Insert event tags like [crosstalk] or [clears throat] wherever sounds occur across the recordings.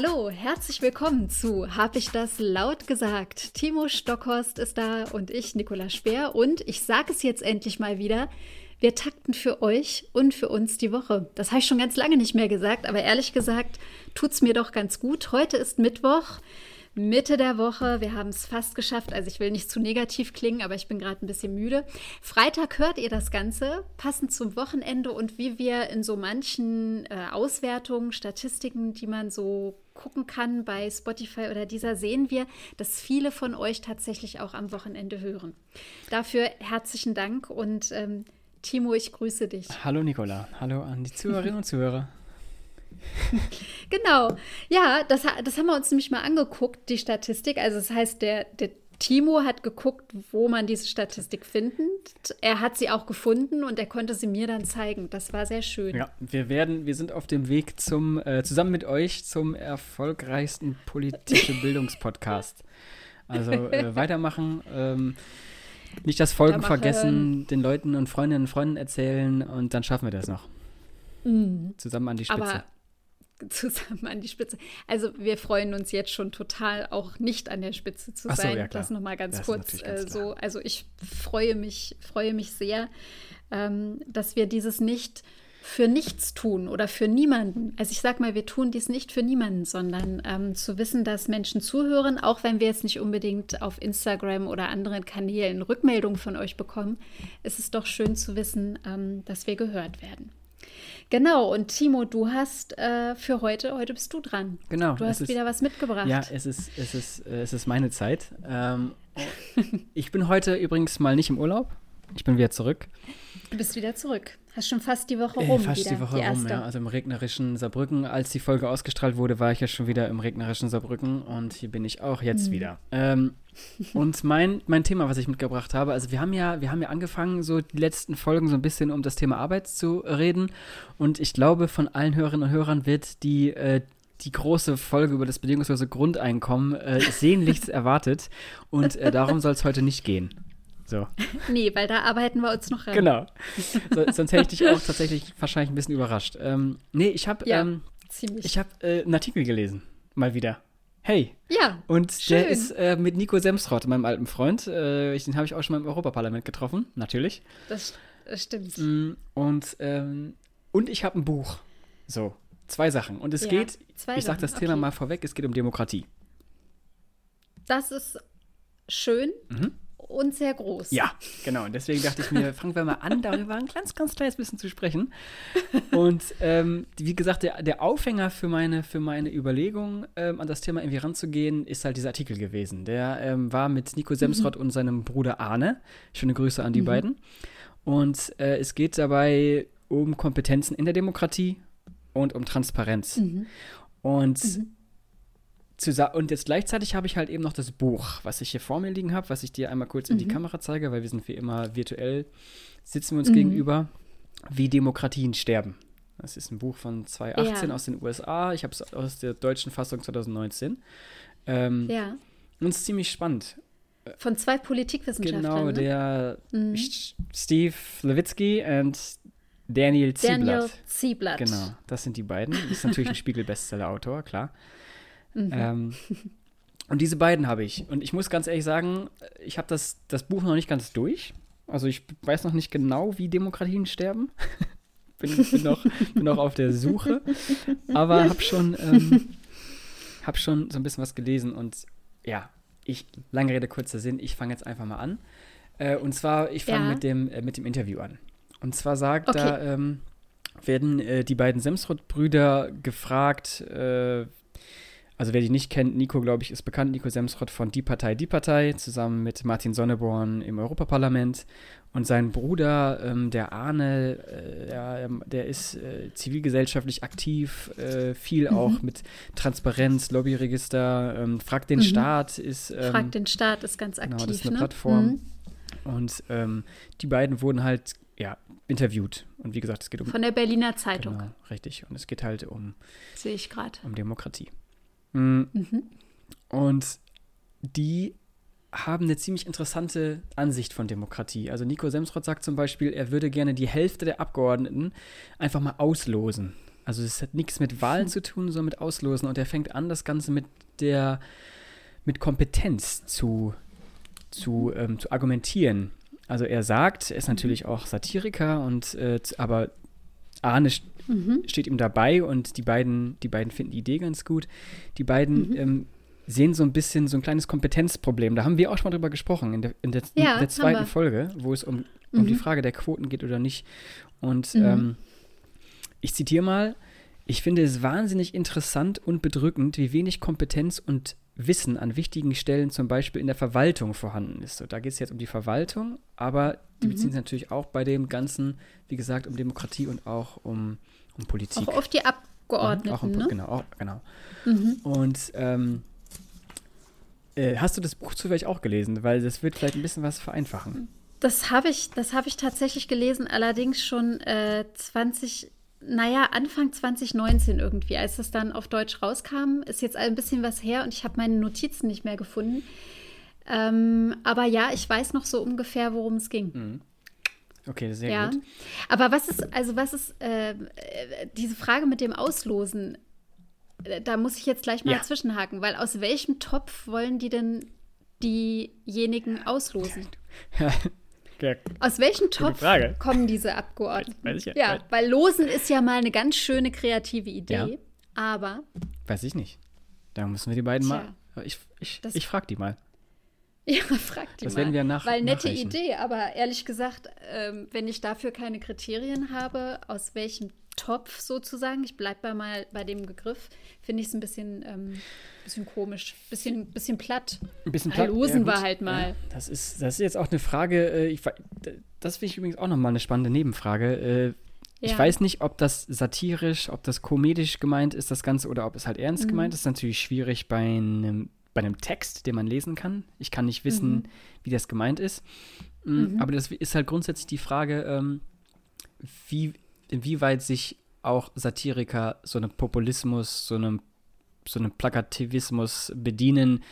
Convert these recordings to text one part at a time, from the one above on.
Hallo, herzlich willkommen zu Hab ich das laut gesagt? Timo Stockhorst ist da und ich, Nicola Speer. Und ich sage es jetzt endlich mal wieder. Wir takten für euch und für uns die Woche. Das habe ich schon ganz lange nicht mehr gesagt, aber ehrlich gesagt tut es mir doch ganz gut. Heute ist Mittwoch. Mitte der Woche. Wir haben es fast geschafft. Also ich will nicht zu negativ klingen, aber ich bin gerade ein bisschen müde. Freitag hört ihr das Ganze, passend zum Wochenende und wie wir in so manchen äh, Auswertungen, Statistiken, die man so gucken kann bei Spotify oder dieser, sehen wir, dass viele von euch tatsächlich auch am Wochenende hören. Dafür herzlichen Dank und ähm, Timo, ich grüße dich. Hallo Nicola, hallo an die Zuhörerinnen und Zuhörer. [laughs] genau. Ja, das, das haben wir uns nämlich mal angeguckt, die Statistik. Also das heißt, der, der Timo hat geguckt, wo man diese Statistik findet. Er hat sie auch gefunden und er konnte sie mir dann zeigen. Das war sehr schön. Ja, wir werden, wir sind auf dem Weg zum, äh, zusammen mit euch zum erfolgreichsten politischen [laughs] Bildungspodcast. Also äh, weitermachen. Ähm, nicht das Folgen vergessen, den Leuten und Freundinnen und Freunden erzählen und dann schaffen wir das noch. Mhm. Zusammen an die Spitze. Aber zusammen an die Spitze. Also wir freuen uns jetzt schon total, auch nicht an der Spitze zu sein. So, ja, das nochmal ganz das kurz ganz äh, so. Also ich freue mich, freue mich sehr, ähm, dass wir dieses nicht für nichts tun oder für niemanden. Also ich sage mal, wir tun dies nicht für niemanden, sondern ähm, zu wissen, dass Menschen zuhören, auch wenn wir jetzt nicht unbedingt auf Instagram oder anderen Kanälen Rückmeldungen von euch bekommen, ist es doch schön zu wissen, ähm, dass wir gehört werden. Genau, und Timo, du hast äh, für heute, heute bist du dran. Genau. Du hast ist, wieder was mitgebracht. Ja, es ist, es ist, äh, es ist meine Zeit. Ähm, ich bin heute übrigens mal nicht im Urlaub. Ich bin wieder zurück. Du bist wieder zurück. Hast schon fast die Woche rum. Äh, fast wieder, die Woche die rum, ja. Also im regnerischen Saarbrücken. Als die Folge ausgestrahlt wurde, war ich ja schon wieder im regnerischen Saarbrücken und hier bin ich auch jetzt mhm. wieder. Ähm, und mein, mein Thema, was ich mitgebracht habe, also wir haben ja, wir haben ja angefangen, so die letzten Folgen so ein bisschen um das Thema Arbeit zu reden. Und ich glaube, von allen Hörerinnen und Hörern wird die, äh, die große Folge über das bedingungslose Grundeinkommen äh, sehnlichst [laughs] erwartet. Und äh, darum soll es heute nicht gehen. So. [laughs] Nee, weil da arbeiten wir uns noch ran. Genau. So, sonst hätte ich dich auch tatsächlich wahrscheinlich ein bisschen überrascht. Ähm, nee, ich habe ja, ähm, ich hab, äh, einen Artikel gelesen. Mal wieder. Hey. Ja. Und schön. der ist äh, mit Nico Semsrott, meinem alten Freund. Äh, den habe ich auch schon mal im Europaparlament getroffen, natürlich. Das, das stimmt. Mm, und, ähm, und ich habe ein Buch. So, zwei Sachen. Und es ja, geht, ich sage das Thema okay. mal vorweg, es geht um Demokratie. Das ist schön. Mhm und sehr groß. Ja, genau. Und deswegen dachte ich mir, [laughs] fangen wir mal an, darüber ein ganz, ganz kleines bisschen zu sprechen. Und ähm, wie gesagt, der, der Aufhänger für meine, für meine Überlegung, ähm, an das Thema irgendwie ranzugehen, ist halt dieser Artikel gewesen. Der ähm, war mit Nico Semsrott mhm. und seinem Bruder Arne. Schöne Grüße an die mhm. beiden. Und äh, es geht dabei um Kompetenzen in der Demokratie und um Transparenz. Mhm. Und mhm und jetzt gleichzeitig habe ich halt eben noch das Buch, was ich hier vor mir liegen habe, was ich dir einmal kurz mhm. in die mhm. Kamera zeige, weil wir sind wie immer virtuell, sitzen wir uns mhm. gegenüber, wie Demokratien sterben. Das ist ein Buch von 2018 ja. aus den USA. Ich habe es aus der deutschen Fassung 2019. Ähm, ja. Und es ist ziemlich spannend. Von zwei Politikwissenschaftlern. Genau, ne? der mhm. Steve Levitsky und Daniel Zieblatt. Daniel Zieblatt. Genau, das sind die beiden. Das ist natürlich ein [laughs] Spiegel-Bestseller-Autor, klar. Mhm. Ähm, und diese beiden habe ich. Und ich muss ganz ehrlich sagen, ich habe das, das Buch noch nicht ganz durch. Also ich weiß noch nicht genau, wie Demokratien sterben. [laughs] bin, bin, noch, bin noch auf der Suche. Aber habe schon, ähm, hab schon so ein bisschen was gelesen. Und ja, ich, lange Rede, kurzer Sinn, ich fange jetzt einfach mal an. Äh, und zwar, ich fange ja. mit, dem, äh, mit dem Interview an. Und zwar sagt okay. da, ähm, werden äh, die beiden Semsrott-Brüder gefragt, äh, also wer die nicht kennt, Nico, glaube ich, ist bekannt, Nico Semsrott von Die Partei, Die Partei, zusammen mit Martin Sonneborn im Europaparlament. Und sein Bruder, ähm, der Arne, äh, ja, ähm, der ist äh, zivilgesellschaftlich aktiv, äh, viel mhm. auch mit Transparenz, Lobbyregister, ähm, Frag den mhm. Staat ist. Ähm, Frag den Staat ist ganz aktiv. Genau, das ist eine ne? Plattform. Mhm. Und ähm, die beiden wurden halt ja, interviewt. Und wie gesagt, es geht um. Von der Berliner Zeitung. Genau, richtig. Und es geht halt um. Sehe ich gerade. Um Demokratie. Mhm. Und die haben eine ziemlich interessante Ansicht von Demokratie. Also Nico Semsrott sagt zum Beispiel, er würde gerne die Hälfte der Abgeordneten einfach mal auslosen. Also es hat nichts mit Wahlen [laughs] zu tun, sondern mit Auslosen. Und er fängt an, das Ganze mit der mit Kompetenz zu, zu, ähm, zu argumentieren. Also er sagt, er ist natürlich auch Satiriker und äh, aber Arne mhm. steht ihm dabei und die beiden, die beiden finden die Idee ganz gut. Die beiden mhm. ähm, sehen so ein bisschen so ein kleines Kompetenzproblem. Da haben wir auch schon mal drüber gesprochen in der, in der, ja, in der zweiten Folge, wo es um, um mhm. die Frage der Quoten geht oder nicht. Und mhm. ähm, ich zitiere mal, ich finde es wahnsinnig interessant und bedrückend, wie wenig Kompetenz und Wissen an wichtigen Stellen, zum Beispiel in der Verwaltung, vorhanden ist. So, da geht es jetzt um die Verwaltung, aber die mhm. beziehen sich natürlich auch bei dem Ganzen, wie gesagt, um Demokratie und auch um, um Politik. Auch auf die Abgeordneten, mhm, auch um, ne? Genau, auch, genau. Mhm. Und ähm, äh, hast du das Buch zufällig auch gelesen? Weil das wird vielleicht ein bisschen was vereinfachen. Das habe ich, hab ich tatsächlich gelesen, allerdings schon äh, 20, naja, Anfang 2019 irgendwie, als das dann auf Deutsch rauskam. Ist jetzt ein bisschen was her und ich habe meine Notizen nicht mehr gefunden. Ähm, aber ja, ich weiß noch so ungefähr, worum es ging. Mhm. Okay, sehr ja. gut. Aber was ist, also was ist äh, diese Frage mit dem Auslosen? da muss ich jetzt gleich mal ja. zwischenhaken, weil aus welchem Topf wollen die denn diejenigen auslosen? Ja. [laughs] Ja. Aus welchem Topf kommen diese Abgeordneten? Weiß, weiß ich ja, ja, weil Losen ist ja mal eine ganz schöne kreative Idee, ja. aber. Weiß ich nicht. Da müssen wir die beiden Tja, mal. Ich, ich, ich frage die mal. Ja, [laughs] frag die das mal. werden wir nach, Weil nette. Idee, aber ehrlich gesagt, ähm, wenn ich dafür keine Kriterien habe, aus welchem Topf sozusagen, ich bleibe bei mal bei dem Begriff, finde ich es ein bisschen, ähm, bisschen komisch, bisschen, bisschen platt. Ein bisschen platt. Losen ja, war halt mal. Ja, das, ist, das ist jetzt auch eine Frage, äh, ich, das finde ich übrigens auch nochmal eine spannende Nebenfrage. Äh, ich ja. weiß nicht, ob das satirisch, ob das komedisch gemeint ist, das Ganze, oder ob es halt ernst mhm. gemeint ist natürlich schwierig bei einem bei einem Text, den man lesen kann. Ich kann nicht wissen, mhm. wie das gemeint ist. Mm, mhm. Aber das ist halt grundsätzlich die Frage, ähm, wie, inwieweit sich auch Satiriker so einem Populismus, so einem, so einem Plakativismus bedienen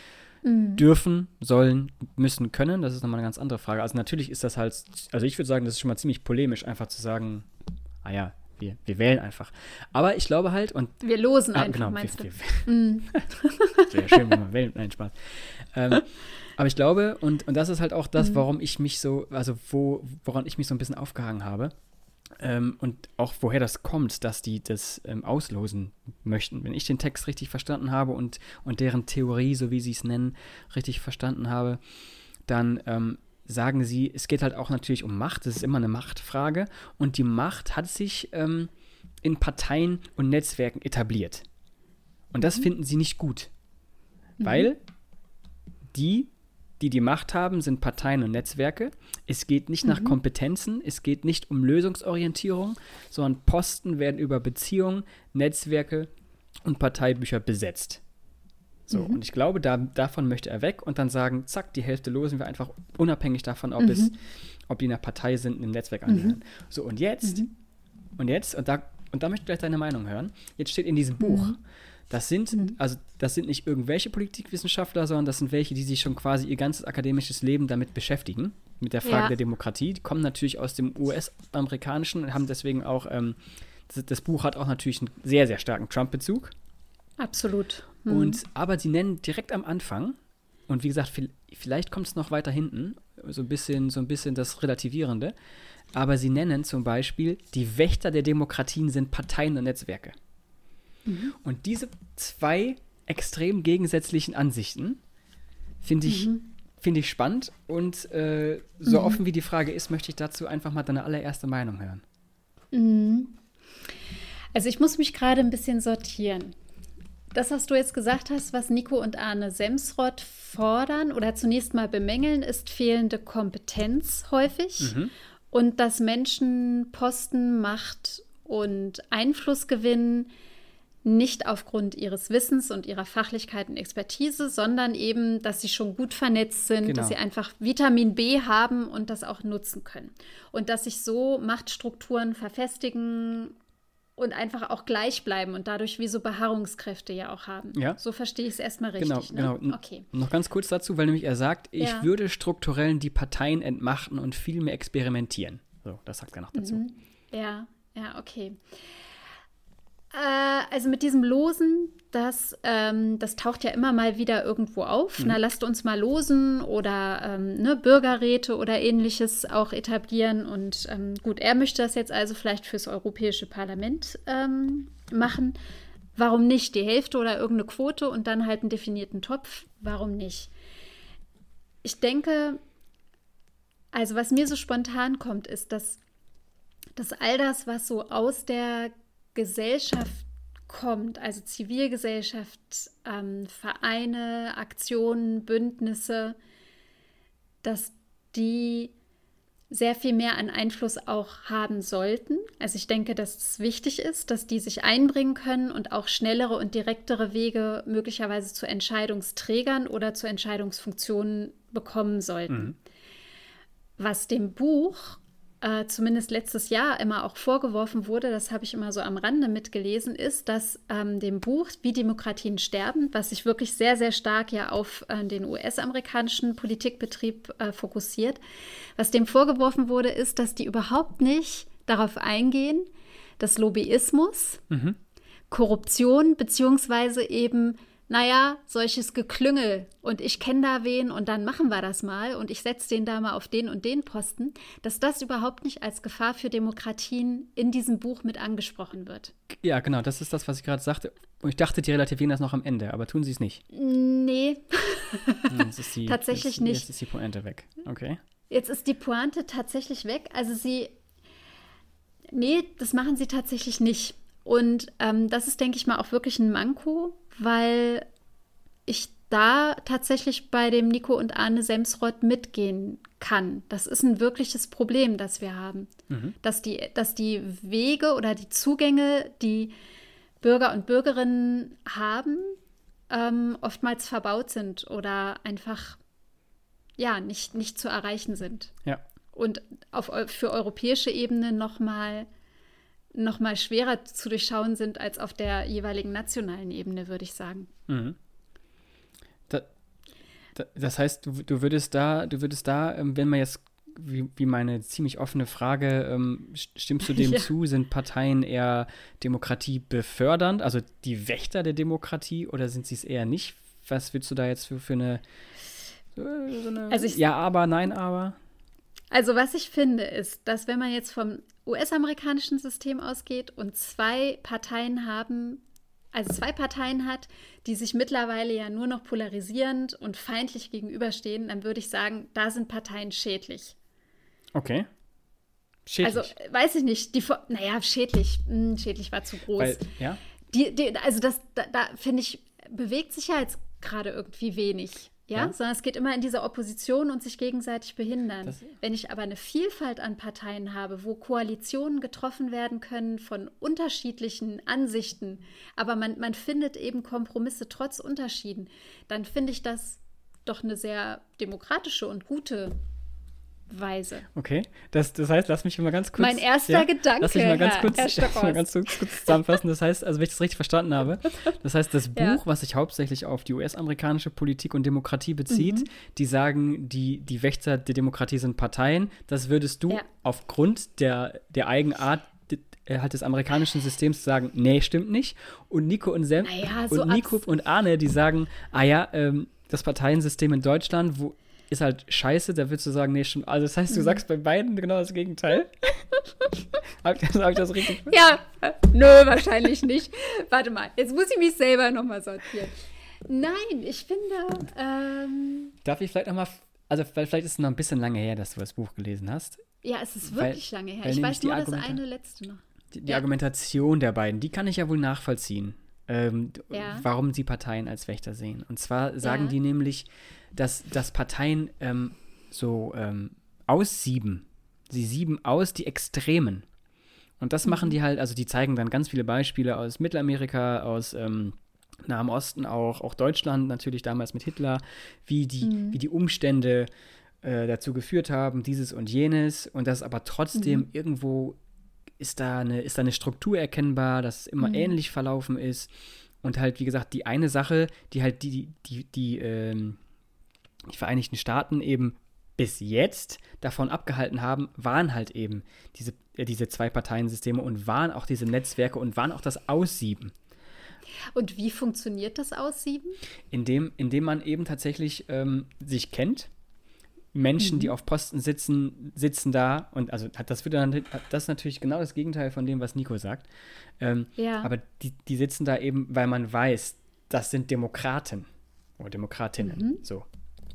mhm. dürfen, sollen, müssen, können. Das ist nochmal eine ganz andere Frage. Also natürlich ist das halt, also ich würde sagen, das ist schon mal ziemlich polemisch, einfach zu sagen, ah ja, wir, wir wählen einfach. Aber ich glaube halt und wir losen ah, einfach, genau, meinst wir, du? Wir, mm. [laughs] Schön, wenn man wählt. Nein, Spaß. Ähm, aber ich glaube und, und das ist halt auch das, mhm. warum ich mich so, also wo, woran ich mich so ein bisschen aufgehangen habe. Ähm, und auch woher das kommt, dass die das ähm, auslosen möchten. Wenn ich den Text richtig verstanden habe und, und deren Theorie, so wie sie es nennen, richtig verstanden habe, dann ähm, sagen sie, es geht halt auch natürlich um Macht, das ist immer eine Machtfrage und die Macht hat sich ähm, in Parteien und Netzwerken etabliert. Und das mhm. finden sie nicht gut, mhm. weil die, die die Macht haben, sind Parteien und Netzwerke. Es geht nicht mhm. nach Kompetenzen, es geht nicht um Lösungsorientierung, sondern Posten werden über Beziehungen, Netzwerke und Parteibücher besetzt. So, mhm. und ich glaube, da, davon möchte er weg und dann sagen, zack, die Hälfte losen wir einfach unabhängig davon, ob mhm. es, ob die in der Partei sind, im Netzwerk angehören. Mhm. So, und jetzt, mhm. und jetzt, und da, und da möchte ich gleich deine Meinung hören. Jetzt steht in diesem Buch, mhm. das sind, mhm. also das sind nicht irgendwelche Politikwissenschaftler, sondern das sind welche, die sich schon quasi ihr ganzes akademisches Leben damit beschäftigen, mit der Frage ja. der Demokratie. Die kommen natürlich aus dem US-amerikanischen und haben deswegen auch, ähm, das, das Buch hat auch natürlich einen sehr, sehr starken Trump-Bezug. Absolut. Mhm. Und, aber sie nennen direkt am Anfang, und wie gesagt, vielleicht kommt es noch weiter hinten, so ein bisschen, so ein bisschen das Relativierende, aber sie nennen zum Beispiel, die Wächter der Demokratien sind Parteien und Netzwerke. Mhm. Und diese zwei extrem gegensätzlichen Ansichten finde ich, mhm. Find ich spannend und äh, so mhm. offen wie die Frage ist, möchte ich dazu einfach mal deine allererste Meinung hören. Mhm. Also ich muss mich gerade ein bisschen sortieren. Das, was du jetzt gesagt hast, was Nico und Arne Semsrott fordern oder zunächst mal bemängeln, ist fehlende Kompetenz häufig mhm. und dass Menschen Posten, Macht und Einfluss gewinnen, nicht aufgrund ihres Wissens und ihrer Fachlichkeit und Expertise, sondern eben, dass sie schon gut vernetzt sind, genau. dass sie einfach Vitamin B haben und das auch nutzen können. Und dass sich so Machtstrukturen verfestigen und einfach auch gleich bleiben und dadurch wie so Beharrungskräfte ja auch haben. Ja. So verstehe ich es erstmal richtig. Genau, ne? genau. Okay. Noch ganz kurz dazu, weil nämlich er sagt, ich ja. würde strukturell die Parteien entmachten und viel mehr experimentieren. So, das sagt er noch dazu. Mhm. Ja, ja, okay. Äh, also mit diesem Losen, das, ähm, das taucht ja immer mal wieder irgendwo auf. Mhm. Na, lasst uns mal losen oder ähm, ne, Bürgerräte oder ähnliches auch etablieren. Und ähm, gut, er möchte das jetzt also vielleicht fürs Europäische Parlament ähm, machen. Warum nicht? Die Hälfte oder irgendeine Quote und dann halt einen definierten Topf. Warum nicht? Ich denke, also was mir so spontan kommt, ist, dass, dass all das, was so aus der Gesellschaft kommt, also Zivilgesellschaft, ähm, Vereine, Aktionen, Bündnisse, dass die sehr viel mehr an Einfluss auch haben sollten. Also ich denke, dass es wichtig ist, dass die sich einbringen können und auch schnellere und direktere Wege möglicherweise zu Entscheidungsträgern oder zu Entscheidungsfunktionen bekommen sollten. Mhm. Was dem Buch äh, zumindest letztes Jahr immer auch vorgeworfen wurde, das habe ich immer so am Rande mitgelesen, ist, dass ähm, dem Buch Wie Demokratien sterben, was sich wirklich sehr, sehr stark ja auf äh, den US-amerikanischen Politikbetrieb äh, fokussiert, was dem vorgeworfen wurde, ist, dass die überhaupt nicht darauf eingehen, dass Lobbyismus, mhm. Korruption beziehungsweise eben naja, solches Geklüngel und ich kenne da wen und dann machen wir das mal und ich setze den da mal auf den und den Posten, dass das überhaupt nicht als Gefahr für Demokratien in diesem Buch mit angesprochen wird. Ja, genau, das ist das, was ich gerade sagte. Und ich dachte, die relativieren das noch am Ende, aber tun sie es nicht. Nee. [laughs] die, tatsächlich jetzt, nicht. Jetzt ist die Pointe weg. Okay. Jetzt ist die Pointe tatsächlich weg. Also sie. Nee, das machen sie tatsächlich nicht. Und ähm, das ist, denke ich mal, auch wirklich ein Manko, weil ich da tatsächlich bei dem Nico und Arne Semsrott mitgehen kann. Das ist ein wirkliches Problem, das wir haben. Mhm. Dass, die, dass die Wege oder die Zugänge, die Bürger und Bürgerinnen haben, ähm, oftmals verbaut sind oder einfach ja nicht, nicht zu erreichen sind. Ja. Und auf, für europäische Ebene nochmal noch mal schwerer zu durchschauen sind als auf der jeweiligen nationalen Ebene, würde ich sagen. Mhm. Da, da, das heißt, du, du, würdest da, du würdest da, ähm, wenn man jetzt wie, wie meine ziemlich offene Frage, ähm, stimmst du dem [laughs] ja. zu? Sind Parteien eher Demokratie befördernd, also die Wächter der Demokratie, oder sind sie es eher nicht? Was willst du da jetzt für, für eine, so eine also ich, Ja, aber, nein, aber? Also was ich finde, ist, dass wenn man jetzt vom US-amerikanischen System ausgeht und zwei Parteien haben, also zwei Parteien hat, die sich mittlerweile ja nur noch polarisierend und feindlich gegenüberstehen, dann würde ich sagen, da sind Parteien schädlich. Okay. Schädlich. Also, weiß ich nicht, die, naja, schädlich, hm, schädlich war zu groß. Weil, ja? Die, die, also, das, da, da finde ich, bewegt sich ja jetzt gerade irgendwie wenig. Ja? ja? sondern es geht immer in diese Opposition und sich gegenseitig behindern. Das Wenn ich aber eine Vielfalt an Parteien habe, wo Koalitionen getroffen werden können von unterschiedlichen Ansichten, aber man, man findet eben Kompromisse trotz Unterschieden, dann finde ich das doch eine sehr demokratische und gute Weise. Okay, das, das heißt, lass mich mal ganz kurz. Mein erster ja, Gedanke. Lass mich mal ganz, kurz, [laughs] mal ganz kurz, kurz, zusammenfassen. Das heißt, also wenn ich das richtig verstanden habe, [laughs] das heißt, das Buch, ja. was sich hauptsächlich auf die US-amerikanische Politik und Demokratie bezieht, mhm. die sagen, die, die Wächter der Demokratie sind Parteien, das würdest du ja. aufgrund der, der Eigenart äh, halt des amerikanischen Systems sagen, nee, stimmt nicht. Und Nico und Sem naja, so und Nico und Arne, die sagen, ah ja, ähm, das Parteiensystem in Deutschland, wo ist halt scheiße, da würdest du sagen, nee, schon. Also das heißt, du mhm. sagst bei beiden genau das Gegenteil. [laughs] Habe ich, hab ich das richtig? Ja, nö, wahrscheinlich nicht. Warte mal, jetzt muss ich mich selber nochmal sortieren. Nein, ich finde. Ähm, Darf ich vielleicht nochmal. Also, vielleicht ist es noch ein bisschen lange her, dass du das Buch gelesen hast. Ja, es ist wirklich weil, lange her. Ich weiß nur das eine letzte noch. Die, die ja. Argumentation der beiden, die kann ich ja wohl nachvollziehen. Ähm, ja. Warum sie Parteien als Wächter sehen. Und zwar sagen ja. die nämlich, dass, dass Parteien ähm, so ähm, aussieben. Sie sieben aus die Extremen. Und das mhm. machen die halt, also die zeigen dann ganz viele Beispiele aus Mittelamerika, aus ähm, Nahem Osten auch, auch Deutschland natürlich damals mit Hitler, wie die, mhm. wie die Umstände äh, dazu geführt haben, dieses und jenes. Und das aber trotzdem mhm. irgendwo ist da, eine, ist da eine Struktur erkennbar, dass es immer mhm. ähnlich verlaufen ist. Und halt, wie gesagt, die eine Sache, die halt die, die, die, die ähm, die Vereinigten Staaten eben bis jetzt davon abgehalten haben, waren halt eben diese, äh, diese Zwei-Parteien-Systeme und waren auch diese Netzwerke und waren auch das Aussieben. Und wie funktioniert das Aussieben? Indem, indem man eben tatsächlich ähm, sich kennt. Menschen, mhm. die auf Posten sitzen, sitzen da und also das wird dann das ist natürlich genau das Gegenteil von dem, was Nico sagt. Ähm, ja. Aber die, die sitzen da eben, weil man weiß, das sind Demokraten oder Demokratinnen. Mhm. So.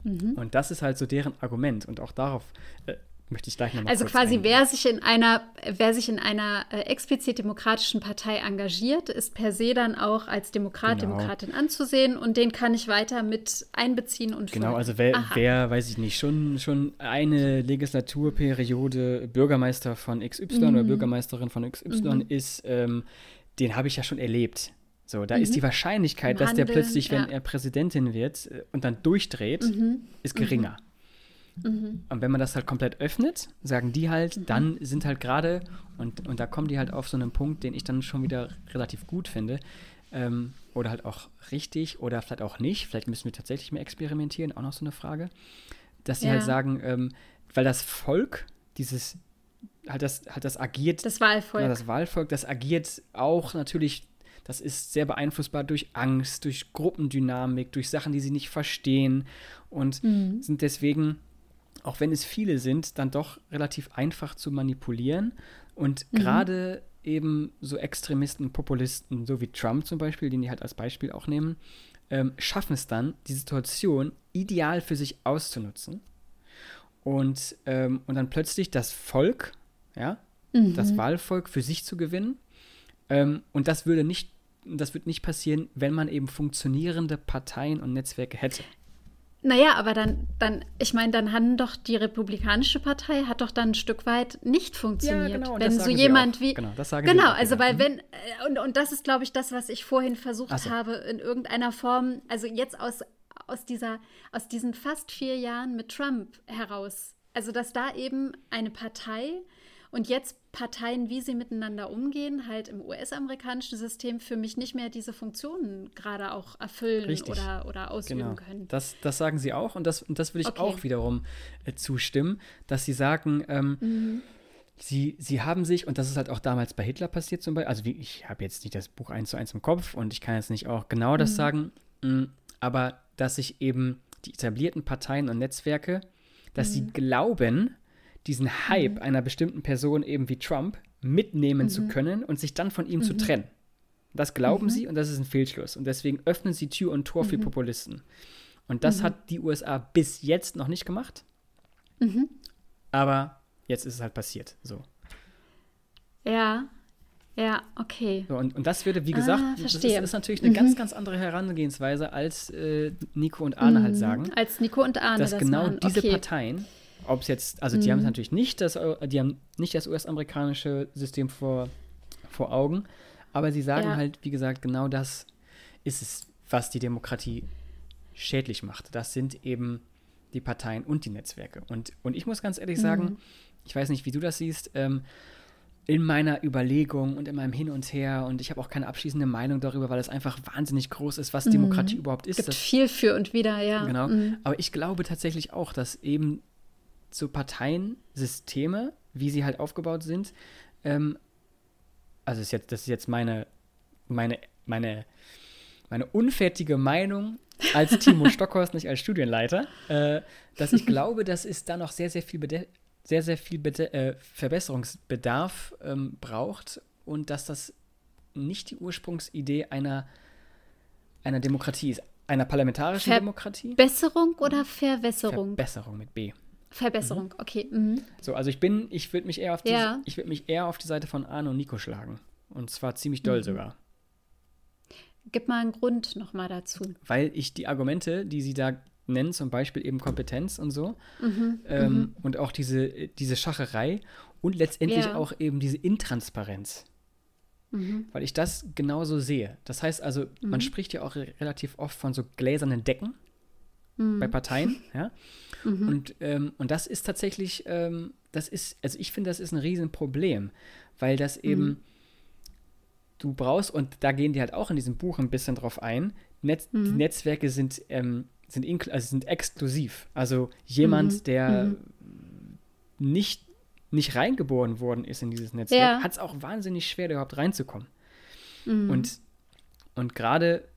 Mhm. Und das ist halt so deren Argument. Und auch darauf äh, möchte ich gleich nochmal Also quasi, eingehen. wer sich in einer, wer sich in einer äh, explizit demokratischen Partei engagiert, ist per se dann auch als Demokrat, genau. Demokratin anzusehen und den kann ich weiter mit einbeziehen und Genau, also wer, wer, weiß ich nicht, schon, schon eine Legislaturperiode Bürgermeister von XY mhm. oder Bürgermeisterin von XY mhm. ist, ähm, den habe ich ja schon erlebt. So, da mhm. ist die Wahrscheinlichkeit, dass der plötzlich, ja. wenn er Präsidentin wird äh, und dann durchdreht, mhm. ist geringer. Mhm. Und wenn man das halt komplett öffnet, sagen die halt, mhm. dann sind halt gerade, und, und da kommen die halt auf so einen Punkt, den ich dann schon wieder relativ gut finde, ähm, oder halt auch richtig, oder vielleicht auch nicht, vielleicht müssen wir tatsächlich mehr experimentieren, auch noch so eine Frage, dass sie halt ja. halt sagen, ähm, weil das Volk, dieses, halt das, halt das agiert. Das Wahlvolk. Ja, das Wahlvolk, das agiert auch natürlich das ist sehr beeinflussbar durch Angst, durch Gruppendynamik, durch Sachen, die sie nicht verstehen und mhm. sind deswegen, auch wenn es viele sind, dann doch relativ einfach zu manipulieren. Und mhm. gerade eben so Extremisten, Populisten, so wie Trump zum Beispiel, den die halt als Beispiel auch nehmen, ähm, schaffen es dann, die Situation ideal für sich auszunutzen. Und, ähm, und dann plötzlich das Volk, ja, mhm. das Wahlvolk für sich zu gewinnen ähm, und das würde nicht, das wird nicht passieren, wenn man eben funktionierende Parteien und Netzwerke hätte. Naja, aber dann, dann ich meine, dann hat doch die Republikanische Partei hat doch dann ein Stück weit nicht funktioniert. Ja, genau, wenn so jemand wie. Genau, das sagen Genau, also weil wenn, äh, und, und das ist, glaube ich, das, was ich vorhin versucht so. habe, in irgendeiner Form, also jetzt aus, aus dieser, aus diesen fast vier Jahren mit Trump heraus, also dass da eben eine Partei und jetzt Parteien, wie sie miteinander umgehen, halt im US-amerikanischen System für mich nicht mehr diese Funktionen gerade auch erfüllen oder, oder ausüben genau. können. Das, das sagen sie auch und das, und das würde ich okay. auch wiederum äh, zustimmen, dass sie sagen, ähm, mhm. Sie, sie haben sich, und das ist halt auch damals bei Hitler passiert zum Beispiel, also wie, ich habe jetzt nicht das Buch eins zu eins im Kopf und ich kann jetzt nicht auch genau das mhm. sagen, mh, mm, aber dass sich eben die etablierten Parteien und Netzwerke, dass mhm. sie glauben, diesen Hype mhm. einer bestimmten Person eben wie Trump mitnehmen mhm. zu können und sich dann von ihm mhm. zu trennen. Das glauben mhm. sie und das ist ein Fehlschluss. Und deswegen öffnen sie Tür und Tor für mhm. Populisten. Und das mhm. hat die USA bis jetzt noch nicht gemacht. Aber jetzt ist es halt passiert. So. Ja, ja, okay. So, und, und das würde, wie gesagt, ah, das ist, ist, natürlich eine mhm. ganz, ganz andere Herangehensweise, als äh, Nico und Arne mhm. halt sagen. Als Nico und Arne. Dass das genau machen. diese okay. Parteien ob es jetzt, also die mhm. haben natürlich nicht das, die haben nicht das US-amerikanische System vor, vor Augen, aber sie sagen ja. halt, wie gesagt, genau das ist es, was die Demokratie schädlich macht. Das sind eben die Parteien und die Netzwerke. Und, und ich muss ganz ehrlich mhm. sagen, ich weiß nicht, wie du das siehst, ähm, in meiner Überlegung und in meinem Hin und Her und ich habe auch keine abschließende Meinung darüber, weil es einfach wahnsinnig groß ist, was mhm. Demokratie überhaupt ist. Es gibt viel für und wieder, ja. Genau. Mhm. Aber ich glaube tatsächlich auch, dass eben so Parteiensysteme, wie sie halt aufgebaut sind, ähm, also ist jetzt, das ist jetzt meine, meine, meine, meine unfertige Meinung als Timo [laughs] Stockhorst, nicht als Studienleiter, äh, dass ich glaube, dass es da noch sehr, sehr viel, sehr, sehr viel äh, Verbesserungsbedarf ähm, braucht und dass das nicht die Ursprungsidee einer, einer Demokratie ist. Einer parlamentarischen Ver Demokratie. Besserung oder Verwässerung? Verbesserung mit B. Verbesserung, mhm. okay. Mhm. So, also ich bin, ich würde mich eher auf die, ja. ich würde mich eher auf die Seite von Arne und Nico schlagen. Und zwar ziemlich doll mhm. sogar. Gib mal einen Grund nochmal dazu. Weil ich die Argumente, die sie da nennen, zum Beispiel eben Kompetenz und so, mhm. Ähm, mhm. und auch diese, diese Schacherei und letztendlich ja. auch eben diese Intransparenz. Mhm. Weil ich das genauso sehe. Das heißt also, man spricht ja auch relativ oft von so gläsernen Decken bei Parteien, [laughs] ja. Mhm. Und, ähm, und das ist tatsächlich, ähm, das ist, also ich finde, das ist ein Riesenproblem, weil das mhm. eben, mhm. du brauchst, und da gehen die halt auch in diesem Buch ein bisschen drauf ein, Netz, mhm. die Netzwerke sind, ähm, sind, also sind exklusiv. Also jemand, mhm. der mhm. nicht, nicht reingeboren worden ist in dieses Netzwerk, ja. hat es auch wahnsinnig schwer, überhaupt reinzukommen. Und, und gerade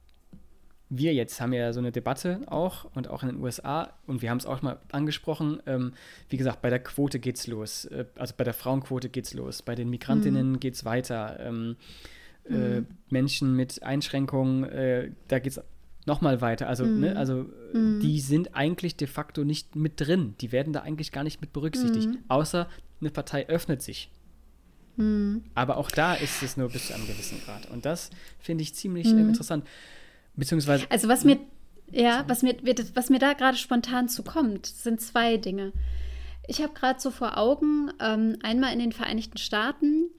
wir jetzt haben ja so eine Debatte auch und auch in den USA und wir haben es auch mal angesprochen. Ähm, wie gesagt, bei der Quote geht's los, äh, also bei der Frauenquote geht's los, bei den Migrantinnen mhm. geht's weiter. Ähm, äh, mhm. Menschen mit Einschränkungen, äh, da geht's noch mal weiter. Also, ne, mhm. ne, also mhm. die sind eigentlich de facto nicht mit drin. Die werden da eigentlich gar nicht mit berücksichtigt, mhm. außer eine Partei öffnet sich. Mhm. Aber auch da ist es nur bis zu einem gewissen Grad. Und das finde ich ziemlich äh, interessant. Beziehungsweise. Also was mir, ja, was mir, was mir da gerade spontan zukommt, sind zwei Dinge. Ich habe gerade so vor Augen, ähm, einmal in den Vereinigten Staaten,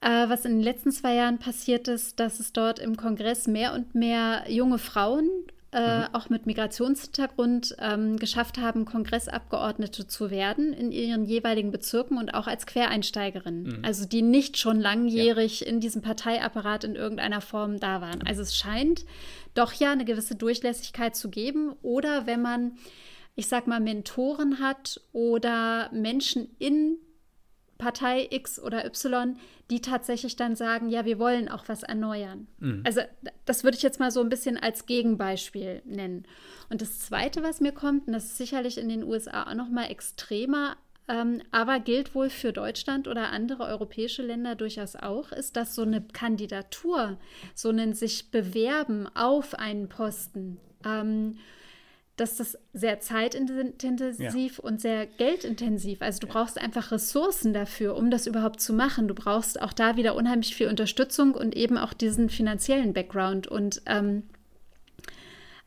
äh, was in den letzten zwei Jahren passiert ist, dass es dort im Kongress mehr und mehr junge Frauen äh, mhm. auch mit Migrationshintergrund ähm, geschafft haben, Kongressabgeordnete zu werden in ihren jeweiligen Bezirken und auch als Quereinsteigerinnen. Mhm. Also die nicht schon langjährig ja. in diesem Parteiapparat in irgendeiner Form da waren. Also es scheint doch ja eine gewisse Durchlässigkeit zu geben. Oder wenn man, ich sag mal, Mentoren hat oder Menschen in Partei X oder Y, die tatsächlich dann sagen, ja, wir wollen auch was erneuern. Mhm. Also das würde ich jetzt mal so ein bisschen als Gegenbeispiel nennen. Und das Zweite, was mir kommt, und das ist sicherlich in den USA auch noch mal extremer, ähm, aber gilt wohl für Deutschland oder andere europäische Länder durchaus auch, ist, dass so eine Kandidatur, so ein sich bewerben auf einen Posten, ähm, dass das sehr zeitintensiv ja. und sehr geldintensiv. Also du brauchst einfach Ressourcen dafür, um das überhaupt zu machen. Du brauchst auch da wieder unheimlich viel Unterstützung und eben auch diesen finanziellen Background. Und ähm,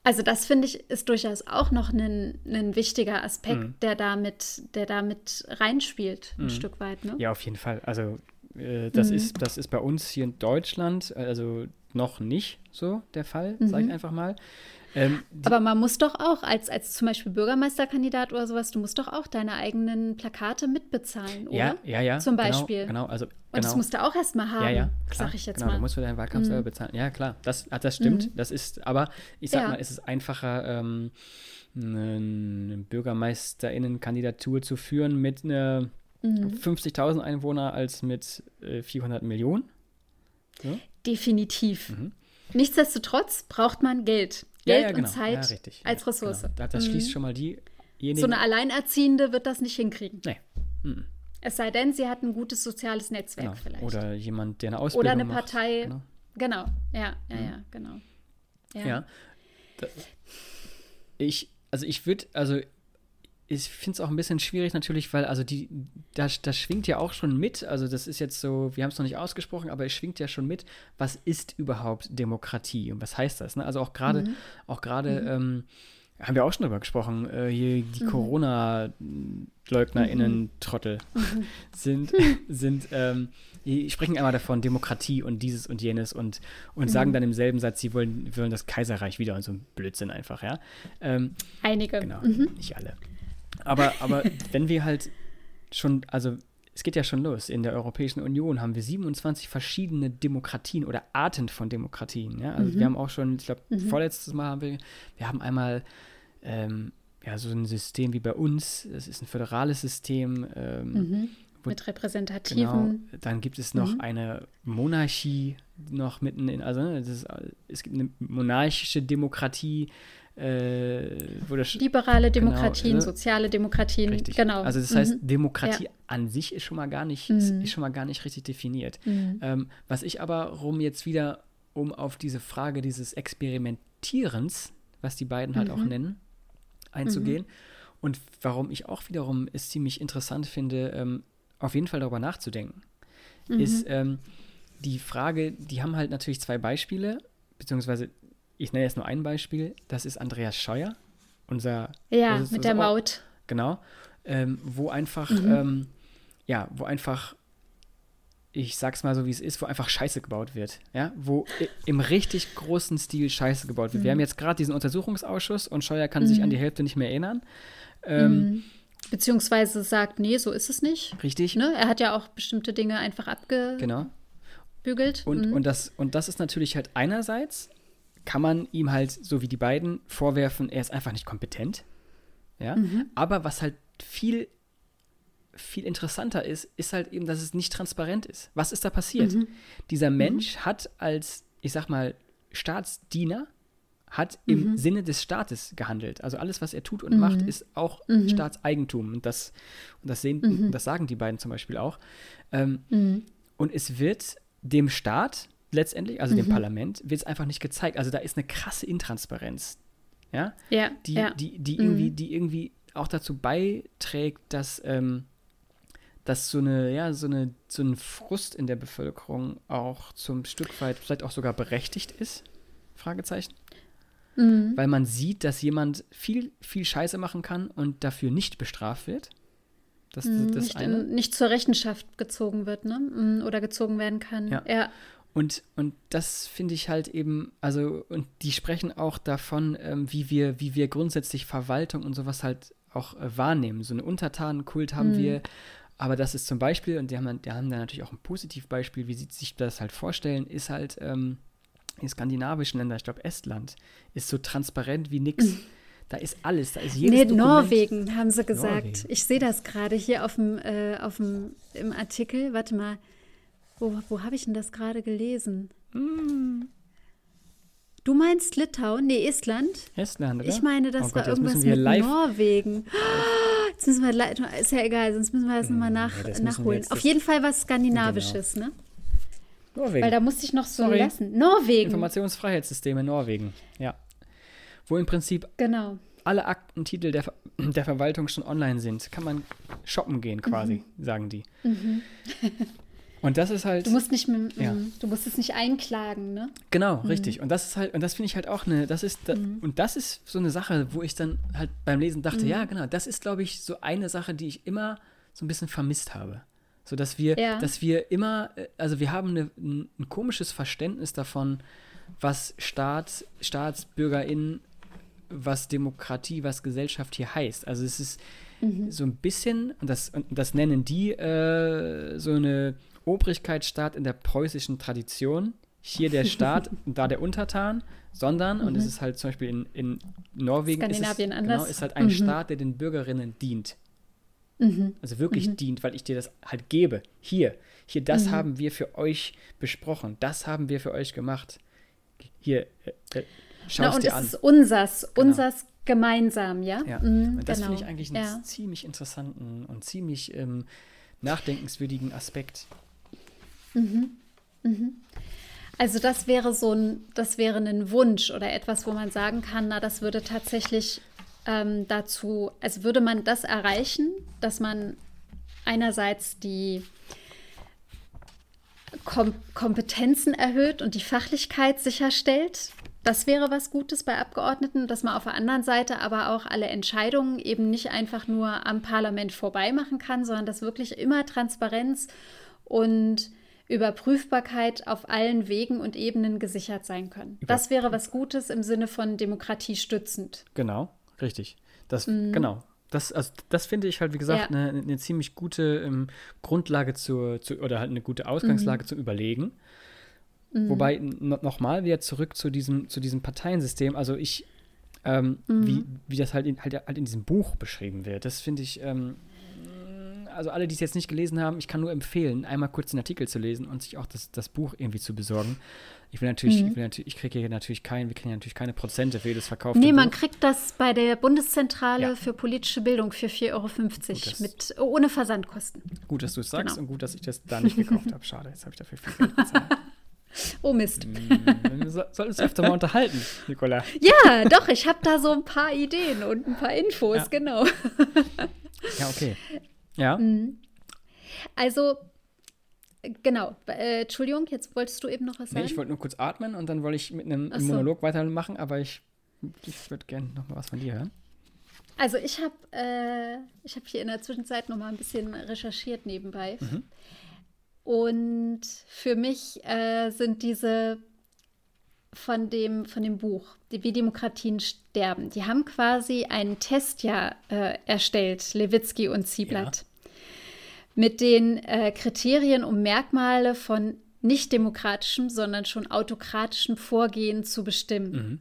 also das finde ich ist durchaus auch noch ein, ein wichtiger Aspekt, mhm. der damit, der damit reinspielt, ein mhm. Stück weit. Ne? Ja, auf jeden Fall. Also äh, das mhm. ist, das ist bei uns hier in Deutschland, also noch nicht so der Fall, sage ich mhm. einfach mal. Ähm, Aber man muss doch auch, als, als zum Beispiel Bürgermeisterkandidat oder sowas, du musst doch auch deine eigenen Plakate mitbezahlen, oder? Ja, ja, ja. Zum genau, Beispiel. Genau, genau. Also, genau. Und das genau. musst du auch erstmal haben, ja, ja, klar, sag ich jetzt genau, mal. Du musst für deinen Wahlkampf mhm. selber bezahlen. Ja, klar, das, ah, das stimmt. Mhm. Das ist, aber ich sag ja. mal, es ist einfacher, ähm, eine BürgermeisterInnen-Kandidatur zu führen mit einer mhm. 50.000 Einwohner als mit äh, 400 Millionen. So? Definitiv. Mhm. Nichtsdestotrotz braucht man Geld. Geld ja, ja, genau. und Zeit ja, als Ressource. Genau. Das schließt mhm. schon mal diejenigen. So eine Alleinerziehende wird das nicht hinkriegen. Nee. Mhm. Es sei denn, sie hat ein gutes soziales Netzwerk genau. vielleicht. Oder jemand, der eine Ausbildung Oder eine macht. Partei. Genau. genau. Ja, ja, mhm. ja, genau. Ja. ja. Ich, also ich würde, also ich finde es auch ein bisschen schwierig natürlich, weil also die, das, das schwingt ja auch schon mit, also das ist jetzt so, wir haben es noch nicht ausgesprochen, aber es schwingt ja schon mit, was ist überhaupt Demokratie und was heißt das? Ne? Also auch gerade, mhm. auch gerade, mhm. ähm, haben wir auch schon drüber gesprochen, äh, hier die mhm. Corona-LeugnerInnen-Trottel mhm. [laughs] sind, [laughs] sind ähm, die sprechen einmal davon, Demokratie und dieses und jenes und, und sagen mhm. dann im selben Satz, sie wollen, wollen das Kaiserreich wieder und so ein Blödsinn einfach, ja. Ähm, Einige. Genau, mhm. nicht alle. Aber, [laughs] aber wenn wir halt schon, also es geht ja schon los. In der Europäischen Union haben wir 27 verschiedene Demokratien oder Arten von Demokratien. Ja? Also mhm. wir haben auch schon, ich glaube, mhm. vorletztes Mal haben wir, wir haben einmal ähm, ja, so ein System wie bei uns. Es ist ein föderales System. Ähm, mhm. Mit repräsentativen. Genau, dann gibt es noch mhm. eine Monarchie noch mitten in, also ne, ist, es gibt eine monarchische Demokratie, äh, Liberale genau, Demokratien, genau, soziale Demokratien, richtig. genau. Also das heißt, mhm. Demokratie ja. an sich ist schon mal gar nicht, mhm. ist schon mal gar nicht richtig definiert. Mhm. Ähm, was ich aber rum jetzt wieder, um auf diese Frage dieses Experimentierens, was die beiden halt auch mhm. nennen, einzugehen. Mhm. Und warum ich auch wiederum es ziemlich interessant finde, ähm, auf jeden Fall darüber nachzudenken, mhm. ist ähm, die Frage, die haben halt natürlich zwei Beispiele, beziehungsweise ich nenne jetzt nur ein Beispiel, das ist Andreas Scheuer, unser. Ja, ist, mit der Maut. Genau. Ähm, wo einfach, mhm. ähm, ja, wo einfach, ich sag's mal so, wie es ist, wo einfach Scheiße gebaut wird. Ja, wo im richtig großen Stil Scheiße gebaut wird. Mhm. Wir haben jetzt gerade diesen Untersuchungsausschuss und Scheuer kann mhm. sich an die Hälfte nicht mehr erinnern. Ähm, mhm. Beziehungsweise sagt, nee, so ist es nicht. Richtig. Ne? Er hat ja auch bestimmte Dinge einfach abgebügelt. Genau. Und, mhm. und, das, und das ist natürlich halt einerseits kann man ihm halt, so wie die beiden, vorwerfen, er ist einfach nicht kompetent. Ja. Mhm. Aber was halt viel, viel interessanter ist, ist halt eben, dass es nicht transparent ist. Was ist da passiert? Mhm. Dieser mhm. Mensch mhm. hat als, ich sag mal, Staatsdiener hat im mhm. Sinne des Staates gehandelt. Also alles, was er tut und mhm. macht, ist auch. Staatseigentum. Und das, und das, sehen, das sagen die beiden zum Beispiel auch. Ähm. Und es wird dem Staat letztendlich, also dem mhm. Parlament, wird es einfach nicht gezeigt. Also da ist eine krasse Intransparenz. Ja, ja die, ja. Die, die, irgendwie, die irgendwie auch dazu beiträgt, dass, ähm, dass so eine, ja, so eine, so ein Frust in der Bevölkerung auch zum Stück weit vielleicht auch sogar berechtigt ist. Fragezeichen. Mhm. Weil man sieht, dass jemand viel, viel Scheiße machen kann und dafür nicht bestraft wird. Das, mhm, das nicht, eine. In, nicht zur Rechenschaft gezogen wird, ne? Mhm, oder gezogen werden kann. Ja. ja. Und, und das finde ich halt eben, also, und die sprechen auch davon, ähm, wie, wir, wie wir grundsätzlich Verwaltung und sowas halt auch äh, wahrnehmen. So einen Untertanenkult haben mhm. wir, aber das ist zum Beispiel, und die haben, die haben da natürlich auch ein Positivbeispiel, wie sie sich das halt vorstellen, ist halt, ähm, in skandinavischen Ländern, ich glaube Estland, ist so transparent wie nix. Mhm. Da ist alles, da ist jedes Nee, Dokument. Norwegen, haben sie gesagt. Norwegen. Ich sehe das gerade hier auf dem, äh, auf dem, im Artikel. Warte mal, wo, wo habe ich denn das gerade gelesen? Mm. Du meinst Litauen? Nee, Estland. Estland, oder? Ich meine, das oh war Gott, irgendwas mit live Norwegen. Jetzt müssen wir, ist ja egal, sonst müssen wir das nochmal nach, ja, nachholen. Auf jeden Fall was Skandinavisches, genau. ne? Norwegen. Weil da musste ich noch so Sorry. lassen. Norwegen. Informationsfreiheitssysteme Norwegen, ja. Wo im Prinzip genau. alle Aktentitel der, [clears throat] der Verwaltung schon online sind. Kann man shoppen gehen quasi, mhm. sagen die. Mhm. [laughs] Und das ist halt. Du musst nicht mit, ja. Mm, du musst es nicht einklagen, ne? Genau, mhm. richtig. Und das ist halt, und das finde ich halt auch eine, das ist, da, mhm. und das ist so eine Sache, wo ich dann halt beim Lesen dachte, mhm. ja, genau, das ist, glaube ich, so eine Sache, die ich immer so ein bisschen vermisst habe. So dass wir, ja. dass wir immer, äh, also wir haben eine, ein, ein, komisches Verständnis davon, was Staat, StaatsbürgerInnen, was Demokratie, was Gesellschaft hier heißt. Also es ist mhm. so ein bisschen, und das, und das nennen die äh, so eine Obrigkeitsstaat in der preußischen Tradition. Hier der Staat [laughs] da der Untertan, sondern, mhm. und es ist halt zum Beispiel in, in Norwegen, Skandinavien ist, es, genau, ist halt ein mhm. Staat, der den Bürgerinnen dient. Mhm. Also wirklich mhm. dient, weil ich dir das halt gebe. Hier, hier, das mhm. haben wir für euch besprochen. Das haben wir für euch gemacht. Hier, äh, äh schau es dir an. Und es ist unsers, genau. unsers gemeinsam, ja? Ja, mhm, und das genau. finde ich eigentlich einen ja. ziemlich interessanten und ziemlich ähm, nachdenkenswürdigen Aspekt. Mhm. Mhm. Also das wäre so ein, das wäre ein Wunsch oder etwas, wo man sagen kann, na, das würde tatsächlich ähm, dazu, also würde man das erreichen, dass man einerseits die Kom Kompetenzen erhöht und die Fachlichkeit sicherstellt. Das wäre was Gutes bei Abgeordneten, dass man auf der anderen Seite aber auch alle Entscheidungen eben nicht einfach nur am Parlament vorbei machen kann, sondern dass wirklich immer Transparenz und Überprüfbarkeit auf allen Wegen und Ebenen gesichert sein können. Das wäre was Gutes im Sinne von Demokratie stützend. Genau. Richtig. Das, mhm. genau. Das, also das finde ich halt, wie gesagt, eine, ja. eine ziemlich gute ähm, Grundlage zur, zu, oder halt eine gute Ausgangslage mhm. zum Überlegen. Mhm. Wobei, nochmal wieder zurück zu diesem, zu diesem Parteiensystem. Also ich, ähm, mhm. wie, wie das halt in, halt, halt in diesem Buch beschrieben wird, das finde ich, ähm, also alle, die es jetzt nicht gelesen haben, ich kann nur empfehlen, einmal kurz den Artikel zu lesen und sich auch das, das Buch irgendwie zu besorgen. Ich will natürlich, mhm. ich, will natürlich ich kriege hier natürlich kein, wir kriegen ja natürlich keine Prozente für jedes verkaufte Nee, man kriegt das bei der Bundeszentrale ja. für politische Bildung für 4,50 Euro gut, mit, ohne Versandkosten. Gut, dass du es sagst genau. und gut, dass ich das da nicht gekauft habe. Schade, jetzt habe ich dafür viel Geld bezahlt. [laughs] Oh Mist. Wir sollten uns öfter mal unterhalten, Nicola. Ja, doch, ich habe da so ein paar Ideen und ein paar Infos, ja. genau. Ja, okay. [laughs] Ja. Mhm. Also, Genau. Äh, Entschuldigung, jetzt wolltest du eben noch was sagen? Nee, ich wollte nur kurz atmen und dann wollte ich mit einem so. Monolog weitermachen, aber ich, ich würde gerne noch mal was von dir hören. Also ich habe äh, hab hier in der Zwischenzeit noch mal ein bisschen recherchiert nebenbei. Mhm. Und für mich äh, sind diese von dem, von dem Buch, Wie Demokratien sterben, die haben quasi einen Test ja äh, erstellt, Lewitzki und Zieblatt. Ja mit den äh, Kriterien und Merkmale von nicht demokratischem, sondern schon autokratischem Vorgehen zu bestimmen. Mhm.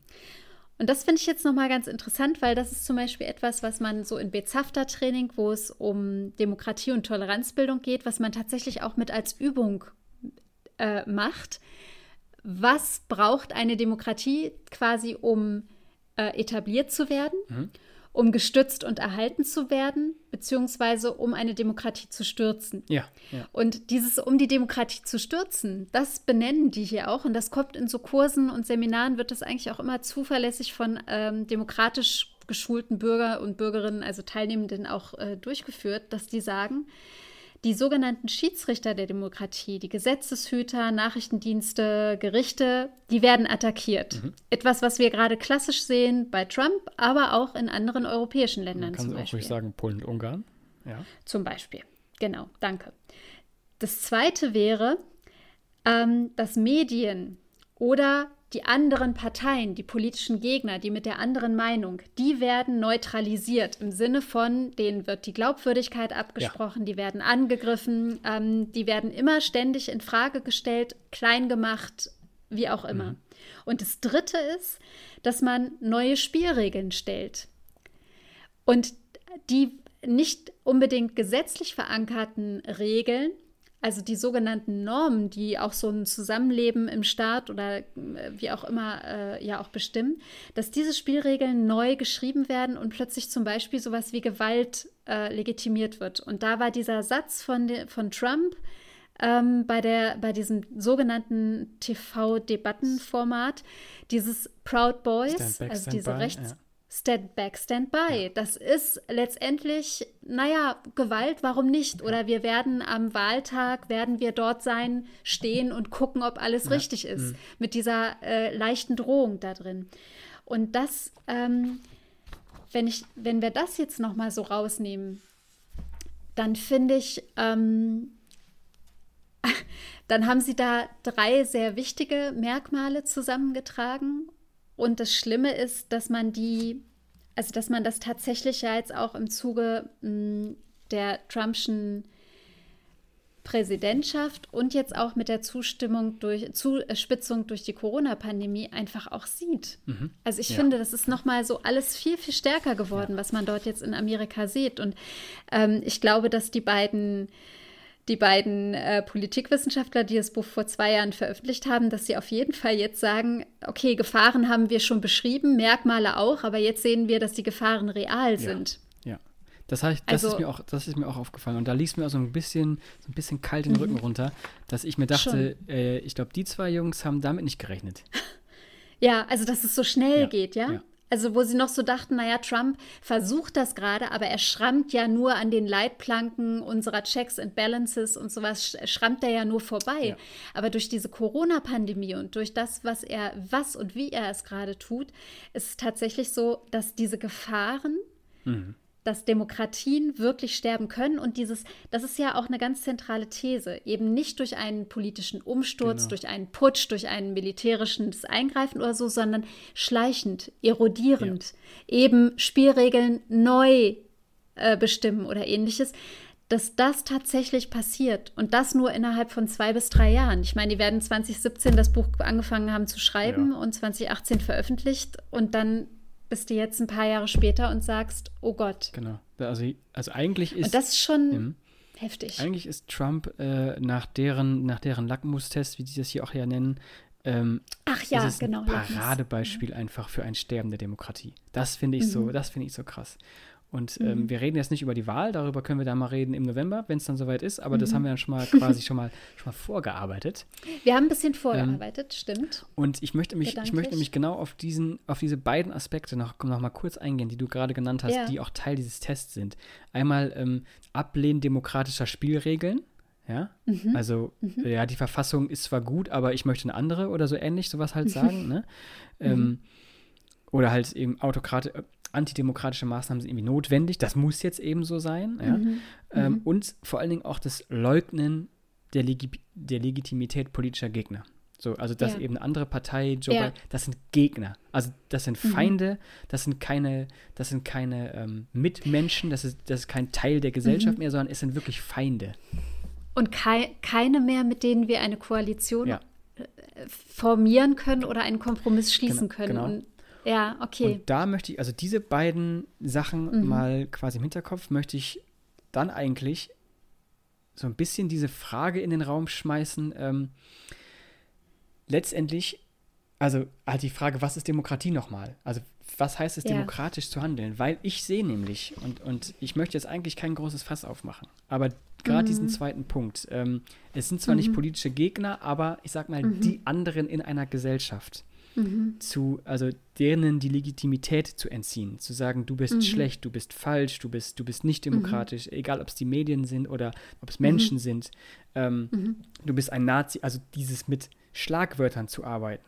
Und das finde ich jetzt nochmal ganz interessant, weil das ist zum Beispiel etwas, was man so in Bezafter-Training, wo es um Demokratie und Toleranzbildung geht, was man tatsächlich auch mit als Übung äh, macht. Was braucht eine Demokratie quasi, um äh, etabliert zu werden? Mhm um gestützt und erhalten zu werden, beziehungsweise um eine Demokratie zu stürzen. Ja, ja, Und dieses um die Demokratie zu stürzen, das benennen die hier auch. Und das kommt in so Kursen und Seminaren, wird das eigentlich auch immer zuverlässig von ähm, demokratisch geschulten Bürger und Bürgerinnen, also Teilnehmenden auch äh, durchgeführt, dass die sagen, die sogenannten Schiedsrichter der Demokratie, die Gesetzeshüter, Nachrichtendienste, Gerichte, die werden attackiert. Mhm. Etwas, was wir gerade klassisch sehen bei Trump, aber auch in anderen europäischen Ländern. Man kann zum auch ruhig sagen Polen und Ungarn. Ja. Zum Beispiel. Genau, danke. Das zweite wäre, ähm, dass Medien oder die anderen Parteien, die politischen Gegner, die mit der anderen Meinung, die werden neutralisiert im Sinne von, denen wird die Glaubwürdigkeit abgesprochen, ja. die werden angegriffen, ähm, die werden immer ständig in Frage gestellt, klein gemacht, wie auch immer. Mhm. Und das Dritte ist, dass man neue Spielregeln stellt. Und die nicht unbedingt gesetzlich verankerten Regeln also die sogenannten Normen, die auch so ein Zusammenleben im Staat oder äh, wie auch immer äh, ja auch bestimmen, dass diese Spielregeln neu geschrieben werden und plötzlich zum Beispiel sowas wie Gewalt äh, legitimiert wird. Und da war dieser Satz von, de, von Trump ähm, bei, der, bei diesem sogenannten TV-Debattenformat, dieses Proud Boys, also diese Rechts... Ja Stand back, stand by. Das ist letztendlich, naja, Gewalt, warum nicht? Oder wir werden am Wahltag, werden wir dort sein, stehen und gucken, ob alles ja. richtig ist. Mhm. Mit dieser äh, leichten Drohung da drin. Und das, ähm, wenn, ich, wenn wir das jetzt nochmal so rausnehmen, dann finde ich, ähm, [laughs] dann haben sie da drei sehr wichtige Merkmale zusammengetragen und das Schlimme ist, dass man die, also dass man das tatsächlich ja jetzt auch im Zuge mh, hm, der Trumpschen Präsidentschaft und jetzt auch mit der Zustimmung durch Zuspitzung durch die Corona-Pandemie einfach auch sieht. Mhm. Also ich ja. finde, das ist nochmal so alles viel, viel stärker geworden, ja. was man dort jetzt in Amerika sieht. Und ähm, ich glaube, dass die beiden die beiden äh, Politikwissenschaftler, die das Buch vor zwei Jahren veröffentlicht haben, dass sie auf jeden Fall jetzt sagen, okay, Gefahren haben wir schon beschrieben, Merkmale auch, aber jetzt sehen wir, dass die Gefahren real sind. Ja, ja. Das, heißt, das, also, ist mir auch, das ist mir auch aufgefallen. Und da ließ mir auch so ein bisschen, so ein bisschen kalt den Rücken mhm. runter, dass ich mir dachte, äh, ich glaube, die zwei Jungs haben damit nicht gerechnet. [laughs] Ja, also dass es so schnell ja, geht, ja? ja? Also wo sie noch so dachten, naja, Trump versucht das gerade, aber er schrammt ja nur an den Leitplanken unserer Checks and Balances und sowas, schrammt er ja nur vorbei. Ja. Aber durch diese Corona-Pandemie und durch das, was er, was und wie er es gerade tut, ist es tatsächlich so, dass diese Gefahren mhm dass Demokratien wirklich sterben können. Und dieses, das ist ja auch eine ganz zentrale These, eben nicht durch einen politischen Umsturz, genau. durch einen Putsch, durch ein militärisches Eingreifen oder so, sondern schleichend, erodierend, ja. eben Spielregeln neu äh, bestimmen oder ähnliches. Dass das tatsächlich passiert und das nur innerhalb von zwei bis drei Jahren. Ich meine, die werden 2017 das Buch angefangen haben zu schreiben ja. und 2018 veröffentlicht und dann bist du jetzt ein paar Jahre später und sagst, oh Gott. Genau. Also, also eigentlich ist. Und das ist schon mh, heftig. Eigentlich ist Trump äh, nach deren, nach deren Lackmustest, wie sie das hier auch ja nennen, ähm, Ach ja, ist genau. Ein Paradebeispiel mhm. einfach für ein Sterben der Demokratie. Das finde ich mhm. so, das finde ich so krass. Und ähm, mhm. wir reden jetzt nicht über die Wahl, darüber können wir dann mal reden im November, wenn es dann soweit ist, aber mhm. das haben wir dann schon mal [laughs] quasi schon mal, schon mal vorgearbeitet. Wir haben ein bisschen vorgearbeitet, ähm, stimmt. Und ich möchte mich, ich möchte mich genau auf diesen, auf diese beiden Aspekte noch, noch mal kurz eingehen, die du gerade genannt hast, ja. die auch Teil dieses Tests sind. Einmal ähm, Ablehnen demokratischer Spielregeln. Ja, mhm. also mhm. ja, die Verfassung ist zwar gut, aber ich möchte eine andere oder so ähnlich, sowas halt sagen. ne? Ähm, mhm. oder halt eben Autokrate, antidemokratische Maßnahmen sind irgendwie notwendig. Das muss jetzt eben so sein. Ja? Mhm. Ähm, mhm. Und vor allen Dingen auch das Leugnen der, Legi der Legitimität politischer Gegner. So, also dass ja. eben eine andere Partei, Joe ja. Biden, das sind Gegner. Also das sind mhm. Feinde, mhm. das sind keine, das sind keine ähm, Mitmenschen, das ist, das ist kein Teil der Gesellschaft mhm. mehr, sondern es sind wirklich Feinde. Und kei keine mehr, mit denen wir eine Koalition Ja. äh, formieren können oder einen Kompromiss schließen Genau, können. genau. Und, ja, okay. Und da möchte ich, also diese beiden Sachen Mhm. mal quasi im Hinterkopf, möchte ich dann eigentlich so ein bisschen diese Frage in den Raum schmeißen. Ähm, letztendlich, also halt die Frage, was ist Demokratie nochmal? Also was heißt es, Ja. demokratisch zu handeln? Weil ich sehe nämlich, und, und ich möchte jetzt eigentlich kein großes Fass aufmachen, aber gerade diesen zweiten Punkt, ähm, es sind zwar nicht politische Gegner, aber ich sag mal, die anderen in einer Gesellschaft zu, also denen die Legitimität zu entziehen, zu sagen, du bist schlecht, du bist falsch, du bist, du bist nicht demokratisch, egal ob es die Medien sind oder ob es Menschen sind, ähm, du bist ein Nazi, also dieses mit Schlagwörtern zu arbeiten.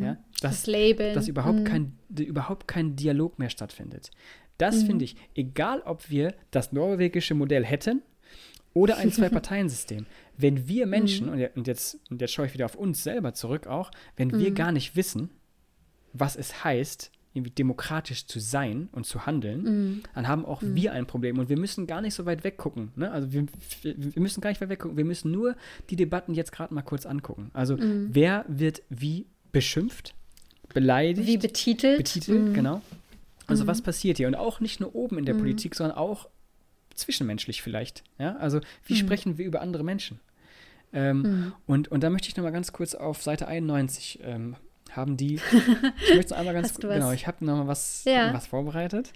Ja, das das, Labeln. dass überhaupt, Mhm. kein, überhaupt kein Dialog mehr stattfindet. Das Mhm. finde ich, egal ob wir das norwegische Modell hätten oder ein [laughs] Zwei-Parteien-System, wenn wir Menschen, Mhm. und, je- und, jetzt, und jetzt schaue ich wieder auf uns selber zurück auch, wenn wir Mhm. gar nicht wissen, was es heißt, irgendwie demokratisch zu sein und zu handeln, Mhm. dann haben auch wir ein Problem. Und wir müssen gar nicht so weit weggucken. Ne? Also wir, wir müssen gar nicht weit weggucken. Wir müssen nur die Debatten jetzt gerade mal kurz angucken. Also Mhm. wer wird wie beschimpft, beleidigt, Wie betitelt. betitelt, Mhm. genau. Also was passiert hier? Und auch nicht nur oben in der Politik, sondern auch zwischenmenschlich vielleicht. Ja? Also wie sprechen wir über andere Menschen? Ähm, und, und da möchte ich noch mal ganz kurz auf Seite 91 ähm, haben die, [laughs] ich möchte noch einmal ganz, was? genau, ich habe noch mal was, Ja. was vorbereitet.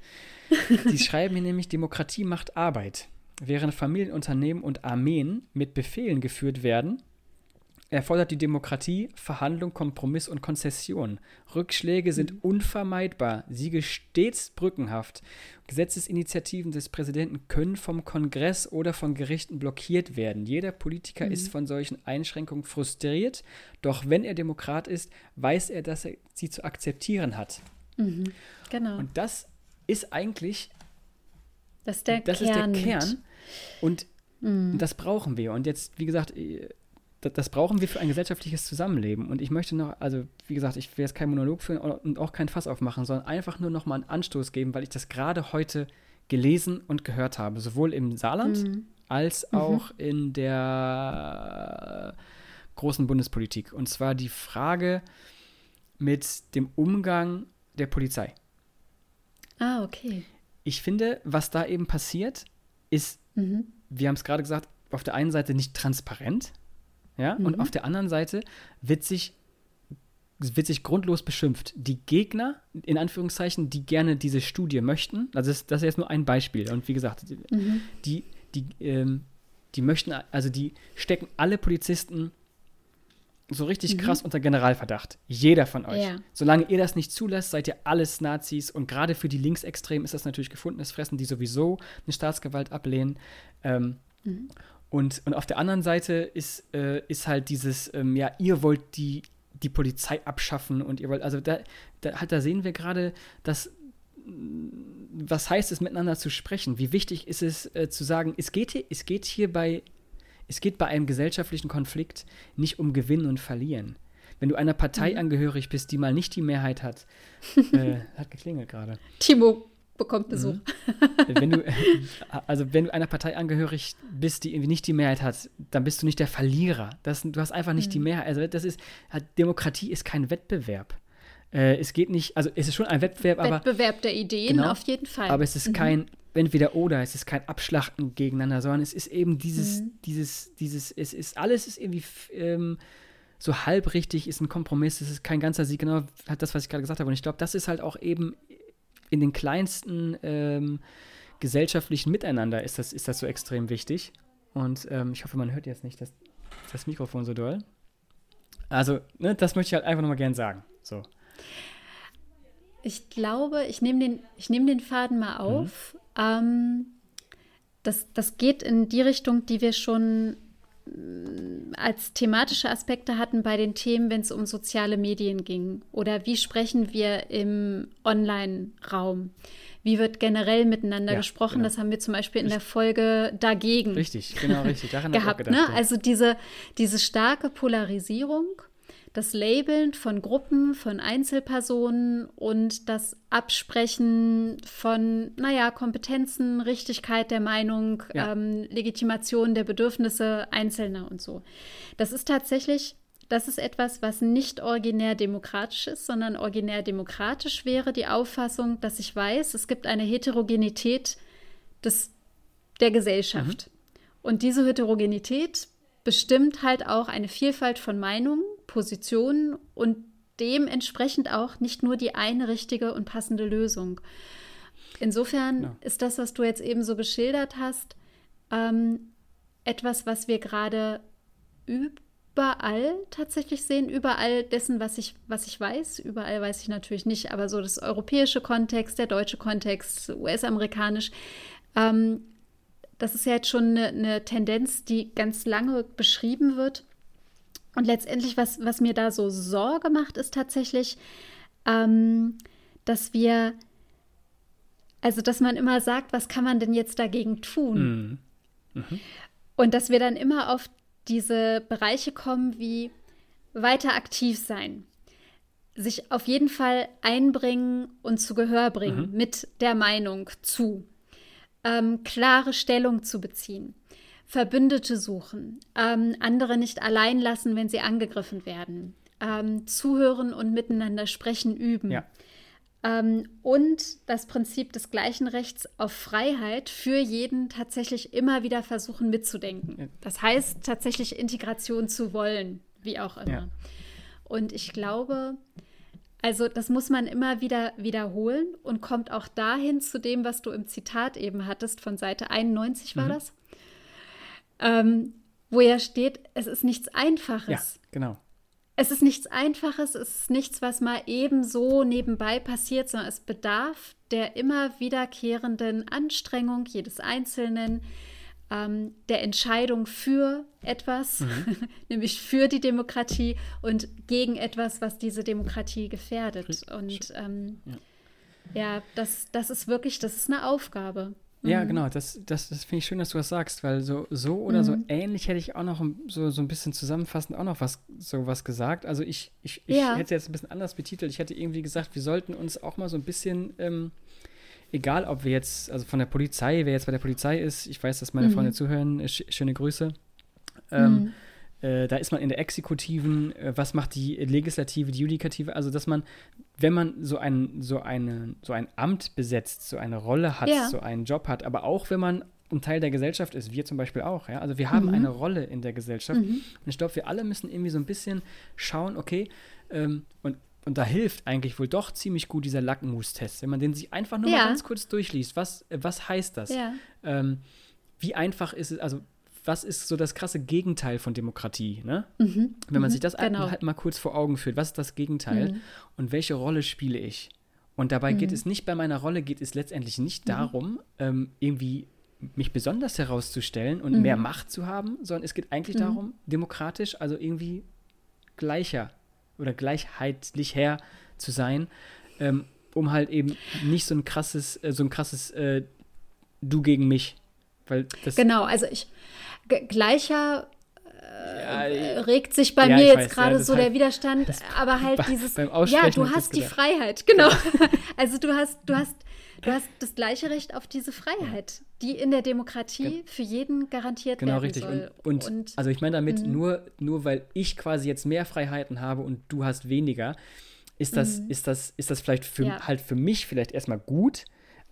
[laughs] Die schreiben hier nämlich, Demokratie macht Arbeit. Während Familienunternehmen und Armeen mit Befehlen geführt werden, erfordert die Demokratie Verhandlung, Kompromiss und Konzession. Rückschläge sind unvermeidbar, Siege stets brückenhaft. Gesetzesinitiativen des Präsidenten können vom Kongress oder von Gerichten blockiert werden. Jeder Politiker ist von solchen Einschränkungen frustriert, doch wenn er Demokrat ist, weiß er, dass er sie zu akzeptieren hat. Genau. Und das ist eigentlich das ist der das Kern. ist der. Kern. Und das brauchen wir. Und jetzt, wie gesagt, das, brauchen wir für ein gesellschaftliches Zusammenleben. Und ich möchte noch, also wie gesagt, ich will jetzt keinen Monolog führen und auch kein Fass aufmachen, sondern einfach nur noch mal einen Anstoß geben, weil ich das gerade heute gelesen und gehört habe. Sowohl im Saarland als auch in der großen Bundespolitik. Und zwar die Frage mit dem Umgang der Polizei. Ah, okay. Ich finde, was da eben passiert, ist, Mhm. wir haben es gerade gesagt, auf der einen Seite nicht transparent, ja, und auf der anderen Seite wird sich, wird sich grundlos beschimpft. Die Gegner, in Anführungszeichen, die gerne diese Studie möchten, also das, das ist jetzt nur ein Beispiel, und wie gesagt, die, die, ähm, die möchten, also die stecken alle Polizisten so richtig krass unter Generalverdacht. Jeder von euch. Ja. Solange ihr das nicht zulässt, seid ihr alles Nazis. Und gerade für die Linksextremen ist das natürlich gefundenes Fressen, die sowieso eine Staatsgewalt ablehnen. Ähm, und, und auf der anderen Seite ist, äh, ist halt dieses, ähm, ja, ihr wollt die, die Polizei abschaffen und ihr wollt, also da, da, halt, da sehen wir gerade, dass was heißt es, miteinander zu sprechen? Wie wichtig ist es äh, zu sagen, es geht, hier, es geht hier bei, es geht bei einem gesellschaftlichen Konflikt nicht um Gewinnen und Verlieren. Wenn du einer Partei angehörig bist, die mal nicht die Mehrheit hat, [laughs] äh, hat geklingelt gerade. Timo bekommt Besuch. Mhm. [laughs] wenn du, [laughs] also wenn du einer Partei angehörig bist, die irgendwie nicht die Mehrheit hat, dann bist du nicht der Verlierer. Das, du hast einfach nicht die Mehrheit. Also das ist, halt, Demokratie ist kein Wettbewerb. Äh, es geht nicht, also es ist schon ein Wettbewerb, aber Wettbewerb der Ideen Genau. auf jeden Fall. aber es ist kein entweder oder, es ist kein Abschlachten gegeneinander, sondern es ist eben dieses, dieses, dieses, es ist alles ist irgendwie ähm, so halb richtig, ist ein Kompromiss, es ist kein ganzer Sieg, genau hat das, was ich gerade gesagt habe. Und ich glaube, das ist halt auch eben in den kleinsten ähm, gesellschaftlichen Miteinander ist das, ist das so extrem wichtig. Und ähm, ich hoffe, man hört jetzt nicht das, das Mikrofon so doll. Also, ne, das möchte ich halt einfach nochmal gern sagen. So. Ich glaube, ich nehme den, ich nehm den Faden mal auf. Ähm, das, das geht in die Richtung, die wir schon als thematische Aspekte hatten bei den Themen, wenn es um soziale Medien ging. Oder wie sprechen wir im Online-Raum? Wie wird generell miteinander Ja, gesprochen? genau. Das haben wir zum Beispiel in der Folge dagegen Richtig, genau, richtig. Daran [laughs] gehabt. gedacht, ne? ja. Also diese, diese starke Polarisierung, das Labeln von Gruppen, von Einzelpersonen und das Absprechen von, naja, Kompetenzen, Richtigkeit der Meinung, ja. ähm, Legitimation der Bedürfnisse Einzelner und so. Das ist tatsächlich das ist etwas, was nicht originär demokratisch ist, sondern originär demokratisch wäre die Auffassung, dass ich weiß, es gibt eine Heterogenität des, der Gesellschaft. Mhm. Und diese Heterogenität bestimmt halt auch eine Vielfalt von Meinungen, Positionen und dementsprechend auch nicht nur die eine richtige und passende Lösung. Insofern ja. ist das, was du jetzt eben so geschildert hast, ähm, etwas, was wir gerade überall tatsächlich sehen, überall dessen, was ich, was ich weiß. Überall weiß ich natürlich nicht, aber so das europäische Kontext, der deutsche Kontext, US-amerikanisch. Ähm, das ist ja jetzt schon eine, eine, Tendenz, die ganz lange beschrieben wird. Und letztendlich, was, was mir da so Sorge macht, ist tatsächlich, ähm, dass wir, also dass man immer sagt, was kann man denn jetzt dagegen tun? Mhm. Mhm. Und dass wir dann immer auf diese Bereiche kommen wie weiter aktiv sein, sich auf jeden Fall einbringen und zu Gehör bringen mhm. mit der Meinung zu, ähm, klare Stellung zu beziehen, Verbündete suchen, ähm, andere nicht allein lassen, wenn sie angegriffen werden, ähm, zuhören und miteinander sprechen üben. Ja. Ähm, und das Prinzip des gleichen Rechts auf Freiheit für jeden tatsächlich immer wieder versuchen mitzudenken. Das heißt, tatsächlich Integration zu wollen, wie auch immer. Ja. Und ich glaube, also das muss man immer wieder wiederholen und kommt auch dahin zu dem, was du im Zitat eben hattest, von Seite 91 war mhm. das, ähm, wo ja steht, es ist nichts Einfaches. Ja, genau es ist nichts Einfaches, es ist nichts, was mal eben so nebenbei passiert, sondern es bedarf der immer wiederkehrenden Anstrengung jedes Einzelnen, ähm, der Entscheidung für etwas, mhm. [laughs] nämlich für die Demokratie und gegen etwas, was diese Demokratie gefährdet. Und ähm, ja, ja das, das ist wirklich, das ist eine Aufgabe. Ja, mhm. genau. Das, das, das finde ich schön, dass du das sagst, weil so, so oder mhm. so ähnlich hätte ich auch noch so, so ein bisschen zusammenfassend auch noch was, so was gesagt. Also ich, ich, ich ja. hätte jetzt ein bisschen anders betitelt. Ich hätte irgendwie gesagt, wir sollten uns auch mal so ein bisschen, ähm, egal ob wir jetzt, also von der Polizei, wer jetzt bei der Polizei ist, ich weiß, dass meine mhm. Freunde zuhören, sch schöne Grüße. Ähm, mhm. Äh, da ist man in der Exekutiven, äh, was macht die Legislative, die Judikative, also dass man, wenn man so ein, so eine, so ein Amt besetzt, so eine Rolle hat, ja. so einen Job hat, aber auch wenn man ein Teil der Gesellschaft ist, wir zum Beispiel auch, ja. Also wir haben mhm. eine Rolle in der Gesellschaft. Mhm. Und ich glaube, wir alle müssen irgendwie so ein bisschen schauen, okay, ähm, und, und da hilft eigentlich wohl doch ziemlich gut dieser Lackmustest, wenn man den sich einfach nur ja. mal ganz kurz durchliest. Was, was heißt das? Ja. Ähm, wie einfach ist es, also was ist so das krasse Gegenteil von Demokratie, ne? Mhm. Wenn man mhm. sich das genau. halt mal kurz vor Augen führt, was ist das Gegenteil mhm. und welche Rolle spiele ich? Und dabei geht mhm. es nicht bei meiner Rolle, geht es letztendlich nicht mhm. darum, ähm, irgendwie mich besonders herauszustellen und mehr Macht zu haben, sondern es geht eigentlich darum, demokratisch, also irgendwie gleicher oder gleichheitlich her zu sein, ähm, um halt eben nicht so ein krasses, äh, so ein krasses äh, Du gegen mich. Weil das genau, also ich, gleicher äh, ja, regt sich bei ja, mir jetzt gerade ja, so der Widerstand, aber halt [laughs] dieses, ja, du hast die Freiheit, genau. [laughs] also du hast, du hast, du hast das gleiche Recht auf diese Freiheit, die in der Demokratie für jeden garantiert genau, werden richtig. soll. Und, und, und also ich meine damit, mhm. nur, nur weil ich quasi jetzt mehr Freiheiten habe und du hast weniger, ist das, mhm. ist das, ist das vielleicht für, halt für mich vielleicht erstmal gut,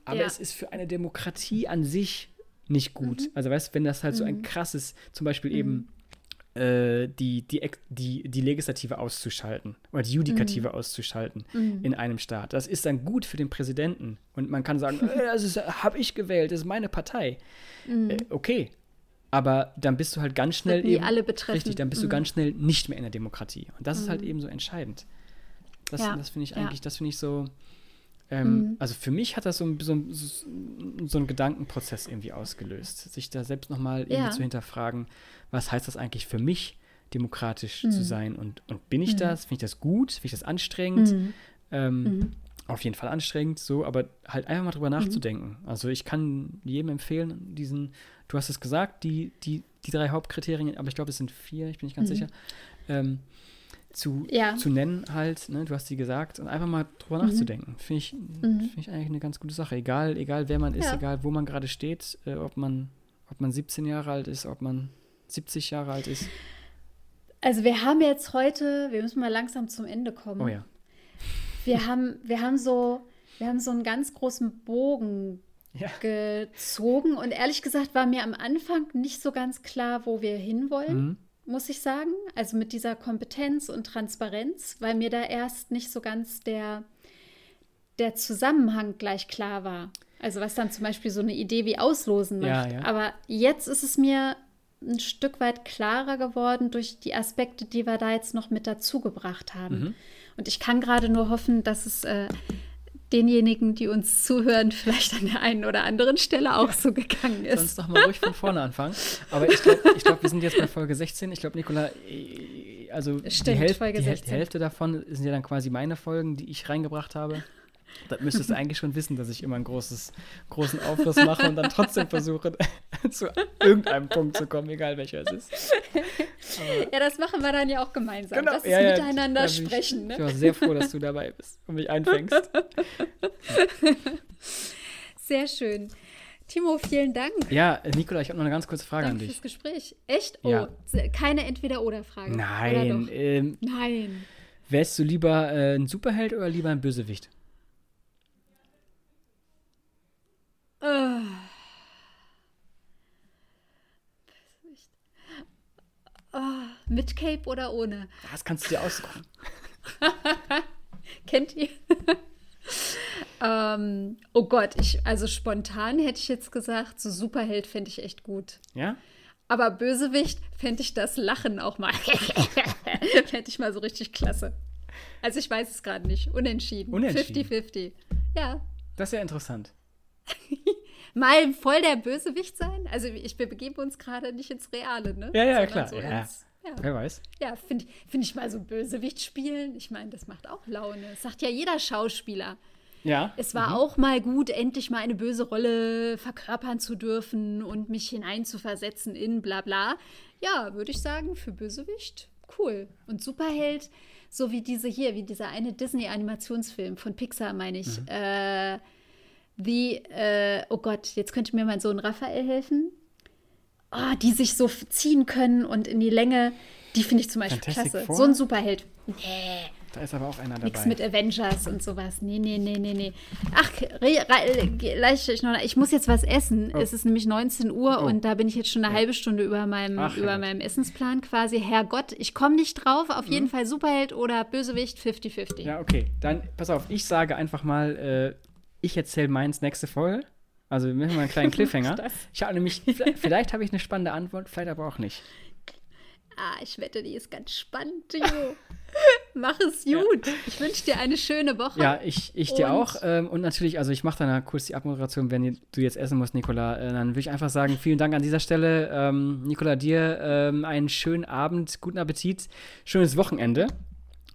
aber es ist für eine Demokratie an sich nicht gut. Mhm. Also weißt du, wenn das halt mhm. so ein mhm. krasses, zum Beispiel mhm. eben äh, die, die, die, die Legislative auszuschalten oder die Judikative mhm. auszuschalten mhm. in einem Staat, das ist dann gut für den Präsidenten. Und man kann sagen, äh, das habe ich gewählt, das ist meine Partei. Äh, okay. Aber dann bist du halt ganz schnell eben, alle betreffen. richtig, dann bist du ganz schnell nicht mehr in der Demokratie. Und das ist halt eben so entscheidend. Das, ja. das finde ich eigentlich, ja. das finde ich so, ähm, mhm. Also für mich hat das so, so, so einen Gedankenprozess irgendwie ausgelöst, sich da selbst nochmal irgendwie ja. zu hinterfragen, was heißt das eigentlich für mich, demokratisch mhm. zu sein und, und bin ich mhm. das, finde ich das gut, finde ich das anstrengend, mhm. ähm, mhm. auf jeden Fall anstrengend, so, aber halt einfach mal drüber mhm. nachzudenken. Also ich kann jedem empfehlen, diesen, du hast es gesagt, die, die, die drei Hauptkriterien, aber ich glaube, es sind vier, ich bin nicht ganz sicher, ähm, zu, ja. zu nennen halt, ne? du hast sie gesagt, und einfach mal drüber mhm. nachzudenken. Finde ich, mhm. find ich eigentlich eine ganz gute Sache. Egal, egal wer man ist, ja. egal wo man gerade steht, äh, ob, man, ob man 17 Jahre alt ist, ob man 70 Jahre alt ist. Also wir haben jetzt heute, wir müssen mal langsam zum Ende kommen. Oh ja. Wir haben, wir haben so, wir haben so einen ganz großen Bogen ja. gezogen und ehrlich gesagt war mir am Anfang nicht so ganz klar, wo wir hinwollen. Mhm muss ich sagen. Also mit dieser Kompetenz und Transparenz, weil mir da erst nicht so ganz der, der Zusammenhang gleich klar war. Also was dann zum Beispiel so eine Idee wie Auslosen macht. Ja, ja. Aber jetzt ist es mir ein Stück weit klarer geworden durch die Aspekte, die wir da jetzt noch mit dazugebracht haben. Mhm. Und ich kann gerade nur hoffen, dass es äh, denjenigen, die uns zuhören, vielleicht an der einen oder anderen Stelle auch so gegangen ist. Sonst noch mal ruhig von vorne anfangen. Aber ich glaube, ich glaub, wir sind jetzt bei Folge 16. Ich glaube, Nicola, äh, also Stimmt, die, die, die, Hälfte davon sind ja dann quasi meine Folgen, die ich reingebracht habe. Da müsstest du eigentlich schon wissen, dass ich immer einen großes, großen Aufriss mache und dann trotzdem versuche, [laughs] zu irgendeinem Punkt zu kommen, egal welcher es ist. Aber ja, das machen wir dann ja auch gemeinsam. Genau. Das ist ja, ja, miteinander sprechen. Ich, ne? ich war sehr froh, dass du dabei bist und mich einfängst. [laughs] Sehr schön. Timo, vielen Dank. Ja, Nikola, ich habe noch eine ganz kurze Frage Danke an dich. fürs Gespräch. Echt? Oh, ja. keine Entweder-Oder-Frage. Nein. Ähm, Nein. Wärst du lieber äh, ein Superheld oder lieber ein Bösewicht? Uh. Oh, mit Cape oder ohne? Das kannst du dir aussuchen. [laughs] Kennt ihr? [laughs] ähm, oh Gott, ich, also spontan hätte ich jetzt gesagt, so Superheld fände ich echt gut. Ja? Aber Bösewicht fände ich das Lachen auch mal. [laughs] fände ich mal so richtig klasse. Also ich weiß es gerade nicht. Unentschieden. Unentschieden. 50-50. Ja. Das ist ja interessant. [laughs] mal voll der Bösewicht sein? Also ich, wir begeben uns gerade nicht ins Reale, ne? Ja, ja, Sondern klar. So ja. Ins, ja. Wer weiß. Ja, finde find ich mal so Bösewicht spielen. Ich meine, das macht auch Laune. Das sagt ja jeder Schauspieler. Ja. Es war mhm. auch mal gut, endlich mal eine böse Rolle verkörpern zu dürfen und mich hineinzuversetzen in bla bla. Ja, würde ich sagen, für Bösewicht cool. Und Superheld, so wie diese hier, wie dieser eine Disney-Animationsfilm von Pixar, meine ich. Mhm. Äh, wie, äh, oh Gott, jetzt könnte mir mein Sohn Raphael helfen. Oh, die sich so ziehen können und in die Länge, die finde ich zum Beispiel Fantastic klasse. Four? So ein Superheld. Nee. Da ist aber auch einer dabei. Nichts mit Avengers und sowas. Nee, nee, nee, nee, nee. Ach, ich, noch, ich muss jetzt was essen. Oh. Es ist nämlich 19 Uhr oh. und da bin ich jetzt schon eine ja. halbe Stunde über meinem, Ach, über meinem Essensplan quasi. Herrgott, ich komme nicht drauf. Auf mhm. jeden Fall Superheld oder Bösewicht 50-50. Ja, okay. Dann, pass auf, ich sage einfach mal, äh, ich erzähle meins nächste Folge. Also wir machen mal einen kleinen [laughs] Cliffhanger. ich habe nämlich, vielleicht, vielleicht habe ich eine spannende Antwort, vielleicht aber auch nicht. Ah, ich wette, die ist ganz spannend, Jo. [laughs] mach es gut. Ja. Ich wünsche dir eine schöne Woche. Ja, ich, ich dir auch. Ähm, und natürlich, also ich mache dann kurz die Abmoderation, wenn du jetzt essen musst, Nicola. Äh, dann würde ich einfach sagen, vielen Dank an dieser Stelle. Ähm, Nicola, dir ähm, einen schönen Abend, guten Appetit, schönes Wochenende.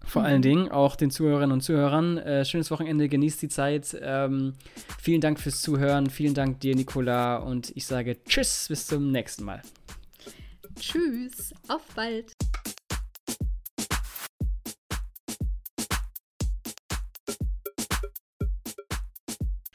Vor allen Dingen auch den Zuhörerinnen und Zuhörern. Äh, schönes Wochenende, genießt die Zeit. Ähm, vielen Dank fürs Zuhören. Vielen Dank dir, Nicola. Und ich sage Tschüss, bis zum nächsten Mal. Tschüss, auf bald.